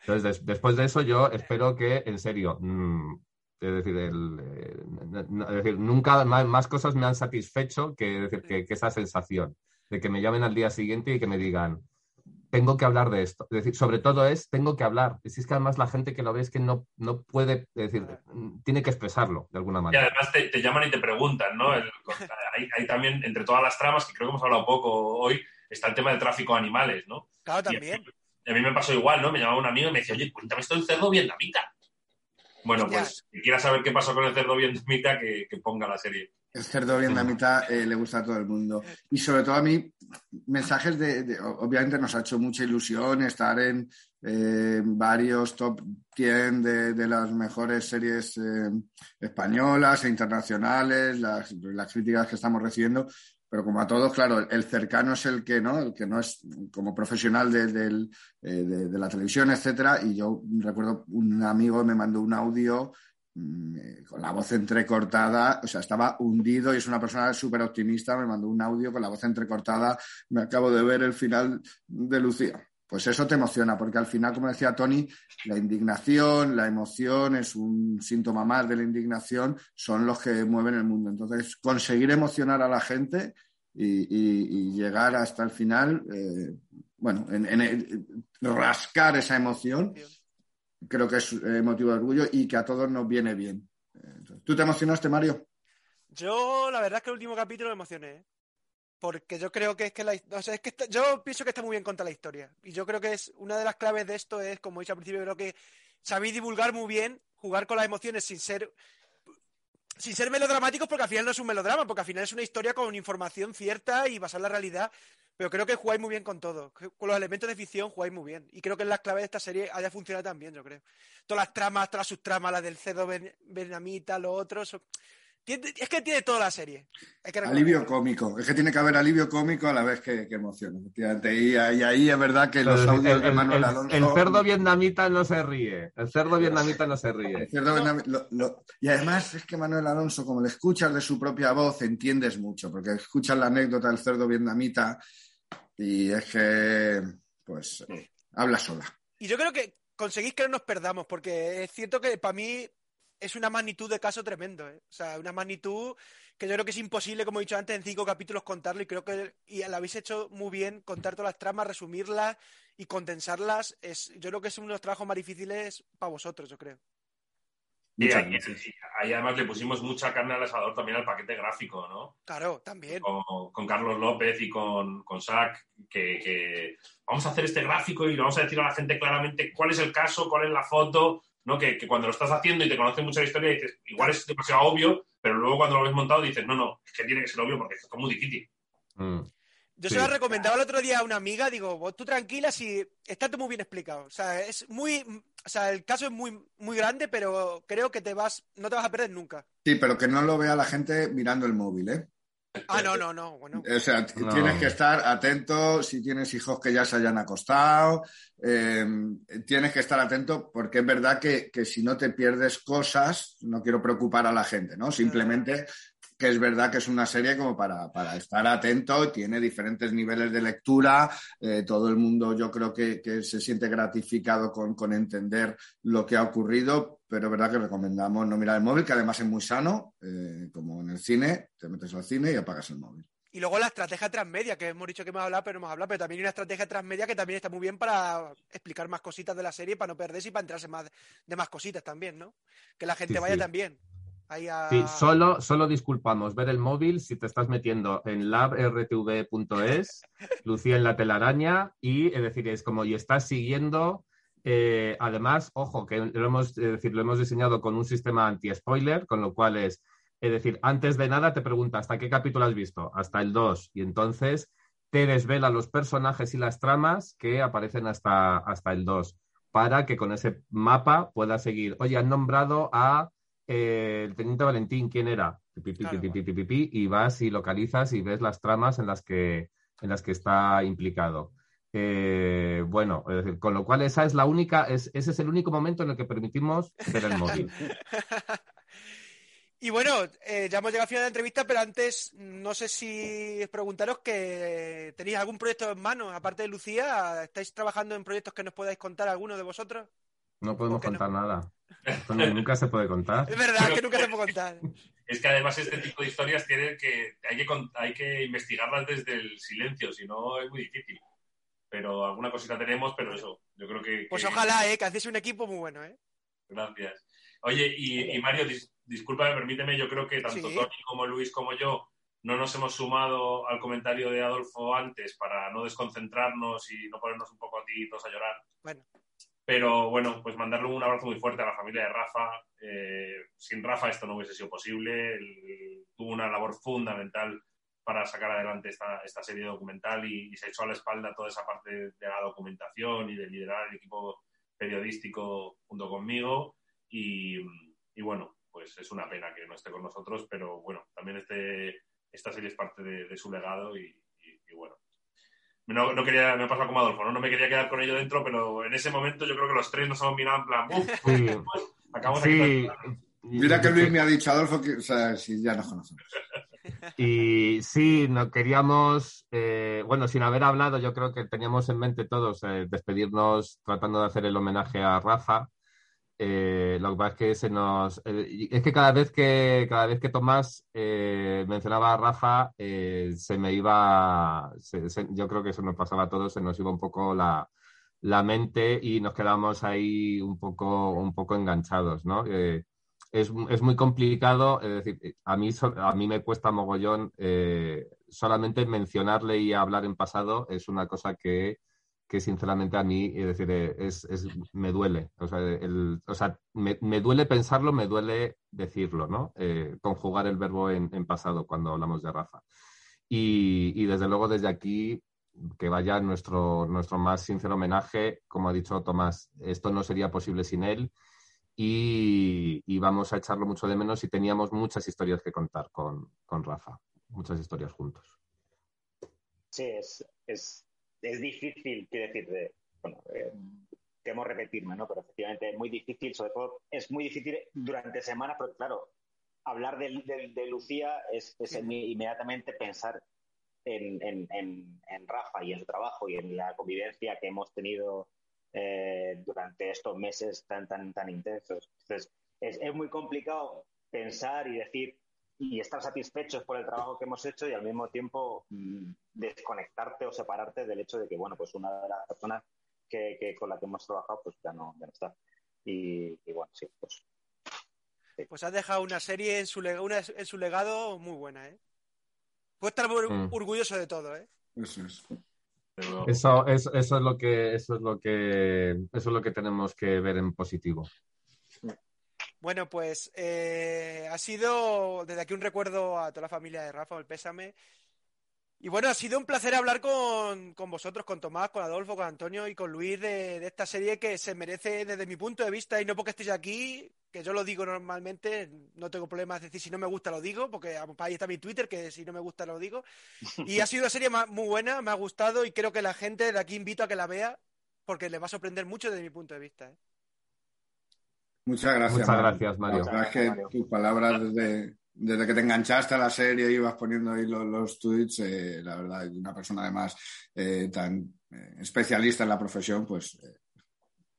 Entonces, después de eso, yo espero que, en serio, mm, es, decir, eh, decir, nunca más, cosas me han satisfecho que, decir, que, esa sensación de que me llamen al día siguiente y que me digan, tengo que hablar de esto. Es decir, sobre todo es, tengo que hablar. Si es que además la gente que lo ve es que no, no puede, decir, tiene que expresarlo de alguna manera. Y además te, llaman y te preguntan, ¿no? hay, también, entre todas las tramas, que creo que hemos hablado poco hoy, está el tema del tráfico de animales, ¿no? Claro, también. a mí me pasó igual, ¿no? Me llamaba un amigo y me decía, oye, cuéntame esto del cerdo vietnamita. Bueno, pues si quieras saber qué pasó con el cerdo vietnamita, que, que ponga la serie. El cerdo vietnamita eh, le gusta a todo el mundo. Y sobre todo a mí, mensajes de, obviamente nos ha hecho mucha ilusión estar en eh, varios top 10 de, las mejores series eh, españolas e internacionales, las, críticas que estamos recibiendo. Pero como a todos, claro, el cercano es el que no, el que no es como profesional de, de la televisión, etcétera. Y yo recuerdo un amigo me mandó un audio eh, con la voz entrecortada, o sea, estaba hundido y es una persona súper optimista, me mandó un audio con la voz entrecortada, me acabo de ver el final de Lucía. Pues eso te emociona, porque al final, como decía Tony, la indignación, la emoción es un síntoma más de la indignación, son los que mueven el mundo. Entonces, conseguir emocionar a la gente y, llegar hasta el final, eh, bueno, en, rascar esa emoción creo que es eh, motivo de orgullo y que a todos nos viene bien. ¿Tú te emocionaste, Mario? Yo, la verdad es que el último capítulo me emocioné. ¿eh? Porque yo creo que es que la, o sea, es que yo pienso que está muy bien contada la historia. Y yo creo que es una de las claves de esto es, como he dicho al principio, creo que sabéis divulgar muy bien, jugar con las emociones sin ser sin ser melodramáticos, porque al final no es un melodrama, porque al final es una historia con información cierta y basada en la realidad. Pero creo que jugáis muy bien con todo. Con los elementos de ficción jugáis muy bien. Y creo que en las claves de esta serie haya funcionado también, yo creo. Todas las tramas, todas las subtramas, las del cerdo vietnamita, los otros. Es que tiene toda la serie. alivio cómico. Es que tiene que haber alivio cómico a la vez que, que emoción. Y, ahí, es verdad que los audios de Manuel Alonso. El, cerdo vietnamita no se ríe. El cerdo vietnamita no se ríe. y además es que Manuel Alonso, como le escuchas de su propia voz, entiendes mucho. Porque escuchas la anécdota del cerdo vietnamita y es que, pues, habla sola. Y yo creo que conseguís que no nos perdamos, porque es cierto que para mí es una magnitud de caso tremendo. ¿eh? O sea, una magnitud que yo creo que es imposible, como he dicho antes, en cinco capítulos contarlo. Y creo que y lo habéis hecho muy bien, contar todas las tramas, resumirlas y condensarlas. Es, yo creo que es uno de los trabajos más difíciles para vosotros, yo creo. Y ahí, además le pusimos mucha carne al asador también al paquete gráfico, ¿no? Claro, también. Con, Carlos López y con, con Sac, que, vamos a hacer este gráfico y le vamos a decir a la gente claramente cuál es el caso, cuál es la foto, ¿no? Que, cuando lo estás haciendo y te conoce mucha historia dices, igual es demasiado obvio, pero luego cuando lo ves montado dices, no, no, es que tiene que ser obvio porque es muy difícil. Mm. Yo se lo recomendaba el otro día a una amiga, digo, tú tranquila si está todo muy bien explicado. O sea, es muy, o sea, el caso es muy, muy grande, pero creo que te vas, no te vas a perder nunca. Sí, pero que no lo vea la gente mirando el móvil, ¿eh? <laughs> Ah, no, no, no. Bueno. O sea, tienes que estar atento si tienes hijos que ya se hayan acostado. Eh, tienes que estar atento porque es verdad que, que, si no te pierdes cosas, no quiero preocupar a la gente, ¿no? Simplemente que es verdad que es una serie como para, estar atento, tiene diferentes niveles de lectura, eh, todo el mundo yo creo que, se siente gratificado con, entender lo que ha ocurrido, pero es verdad que recomendamos no mirar el móvil, que además es muy sano, eh, como en el cine, te metes al cine y apagas el móvil. Y luego la estrategia transmedia, que hemos dicho que hemos hablado, pero no hemos hablado, pero también hay una estrategia transmedia que también está muy bien para explicar más cositas de la serie, para no perderse y para entrarse más de más cositas también, ¿no? Que la gente vaya también. Sí, solo, solo disculpamos ver el móvil si te estás metiendo en labrtv.es, <laughs> Lucía en la telaraña, y es decir, es como y estás siguiendo. Eh, además, ojo, que lo hemos, decir, lo hemos diseñado con un sistema anti-spoiler, con lo cual es, es decir, antes de nada te pregunta hasta qué capítulo has visto, hasta el 2, y entonces te desvela los personajes y las tramas que aparecen hasta, hasta el 2, para que con ese mapa puedas seguir. Oye, han nombrado a eh, el teniente Valentín, ¿quién era? y vas y localizas y ves las tramas en las que, en las que está implicado. Eh, bueno, es decir, con lo cual esa es la única, ese es el único momento en el que permitimos ver el móvil. <laughs> Y bueno, eh, ya hemos llegado al final de la entrevista, pero antes no sé si preguntaros que tenéis algún proyecto en mano, aparte de Lucía, ¿estáis trabajando en proyectos que nos podáis contar alguno de vosotros? No podemos contar nada. Nunca se puede contar. Es verdad que nunca se puede contar. Es que además este tipo de historias tienen que hay que hay que investigarlas desde el silencio, si no es muy difícil. Pero alguna cosita tenemos, pero eso, yo creo que. Pues ojalá, eh, que hacéis un equipo muy bueno, eh. Gracias. Oye, y, Mario, disculpa, permíteme, yo creo que tanto Tony como Luis como yo no nos hemos sumado al comentario de Adolfo antes para no desconcentrarnos y no ponernos un poco aquí todos a llorar. Bueno. Pero bueno, pues mandarle un abrazo muy fuerte a la familia de Rafa. Eh, sin Rafa esto no hubiese sido posible. tuvo una labor fundamental para sacar adelante esta, esta serie documental y, se echó a la espalda toda esa parte de la documentación y de liderar el equipo periodístico junto conmigo. Y, bueno, pues es una pena que no esté con nosotros, pero bueno, también este, esta serie es parte de, su legado y, bueno. No, no, quería, me ha pasado como Adolfo, ¿no? no me quería quedar con ello dentro, pero en ese momento yo creo que los tres nos hemos mirado en plan, sí. acabamos sí. Mira que Luis me ha dicho, Adolfo, que o sea, si ya nos conocemos. Y sí, no queríamos, eh, bueno, sin haber hablado, yo creo que teníamos en mente todos eh, despedirnos tratando de hacer el homenaje a Rafa, eh, lo que pasa es que se nos. Eh, es que cada vez que cada vez que Tomás eh, mencionaba a Rafa, se me iba. yo creo que eso nos pasaba a todos, se nos iba un poco la, mente y nos quedamos ahí un poco, un poco enganchados, ¿no? Es, es, muy complicado, es decir, a mí, a mí me cuesta mogollón solamente mencionarle y hablar en pasado, es una cosa que que sinceramente a mí, es decir, eh, es, me duele. O sea, el, o sea me, me, duele pensarlo, me duele decirlo, ¿no? Eh, conjugar el verbo en, pasado cuando hablamos de Rafa. Y, y, desde luego desde aquí que vaya nuestro, nuestro más sincero homenaje. Como ha dicho Tomás, esto no sería posible sin él. Y, vamos a echarlo mucho de menos y teníamos muchas historias que contar con, con Rafa, muchas historias juntos. Sí, es es difícil, quiero decir, de, bueno, eh, temo repetirme, ¿no? Pero efectivamente es muy difícil, sobre todo es muy difícil durante semanas, porque claro, hablar de, de, Lucía es, es inmediatamente pensar en, en, en, Rafa y en su trabajo y en la convivencia que hemos tenido eh, durante estos meses tan, tan, tan intensos. Entonces, es, es muy complicado pensar y decir y estar satisfechos por el trabajo que hemos hecho y al mismo tiempo mm, desconectarte o separarte del hecho de que, bueno, pues una de las personas que, con la que hemos trabajado, pues ya no, ya no está. Y, bueno, sí, pues. Pues has dejado una serie en su, una, en su legado muy buena, ¿eh? Puedes estar muy mm. orgulloso de todo, ¿eh? Eso es. Eso, eso, eso, es lo que eso es lo que eso es lo que tenemos que ver en positivo. Bueno, pues eh, ha sido desde aquí un recuerdo a toda la familia de Rafa, el pésame. Y bueno, ha sido un placer hablar con, vosotros, con Tomás, con Adolfo, con Antonio y con Luis de, esta serie que se merece desde mi punto de vista y no porque estéis aquí, que yo lo digo normalmente, no tengo problemas, es decir, si no me gusta lo digo, porque ahí está mi Twitter, que si no me gusta lo digo. <laughs> Y ha sido una serie muy buena, me ha gustado y creo que la gente de aquí invito a que la vea porque le va a sorprender mucho desde mi punto de vista. ¿eh? Muchas gracias. Muchas gracias, Mario. es que tus palabras desde, desde, que te enganchaste a la serie y ibas poniendo ahí los, tweets, eh, la verdad, una persona además eh, tan eh, especialista en la profesión, pues.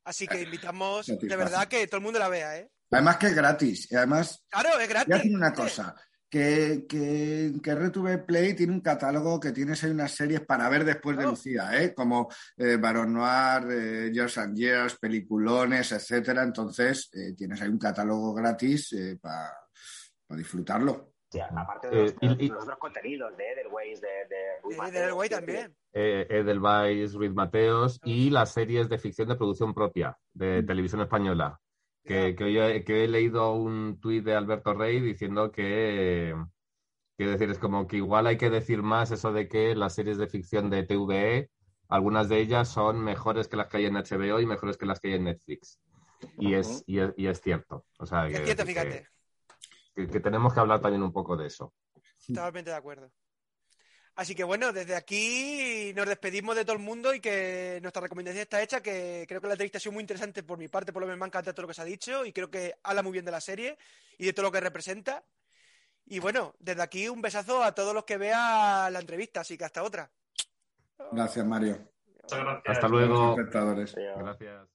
Así que invitamos de verdad que todo el mundo la vea, ¿eh? Además que es gratis. Y además. Claro, es gratis. Voy una cosa que, que, que RTV Play tiene un catálogo que tienes ahí unas series para ver después de Lucía, ¿eh? como eh, Baron Noir, eh, Years and Years, peliculones, etcétera. Entonces, eh, tienes ahí un catálogo gratis eh, para disfrutarlo. Sí, aparte de los, otros contenidos de Edelweiss, de, de, de Edelweiss también. Edelweiss, Ruiz Mateos y las series de ficción de producción propia de mm. televisión española. Que, que, hoy he, que, he, leído un tuit de Alberto Rey diciendo que, que decir, es como que igual hay que decir más eso de que las series de ficción de TVE, algunas de ellas son mejores que las que hay en HBO y mejores que las que hay en Netflix. Y, es, y, es, y es cierto. O sea, es cierto, fíjate. que, tenemos que hablar también un poco de eso. Totalmente de acuerdo. Así que bueno, desde aquí nos despedimos de todo el mundo y que nuestra recomendación está hecha, que creo que la entrevista ha sido muy interesante por mi parte, por lo menos me ha encantado todo lo que se ha dicho y creo que habla muy bien de la serie y de todo lo que representa. Y bueno, desde aquí un besazo a todos los que vean la entrevista, así que hasta otra. Gracias, Mario. Hasta luego. Gracias.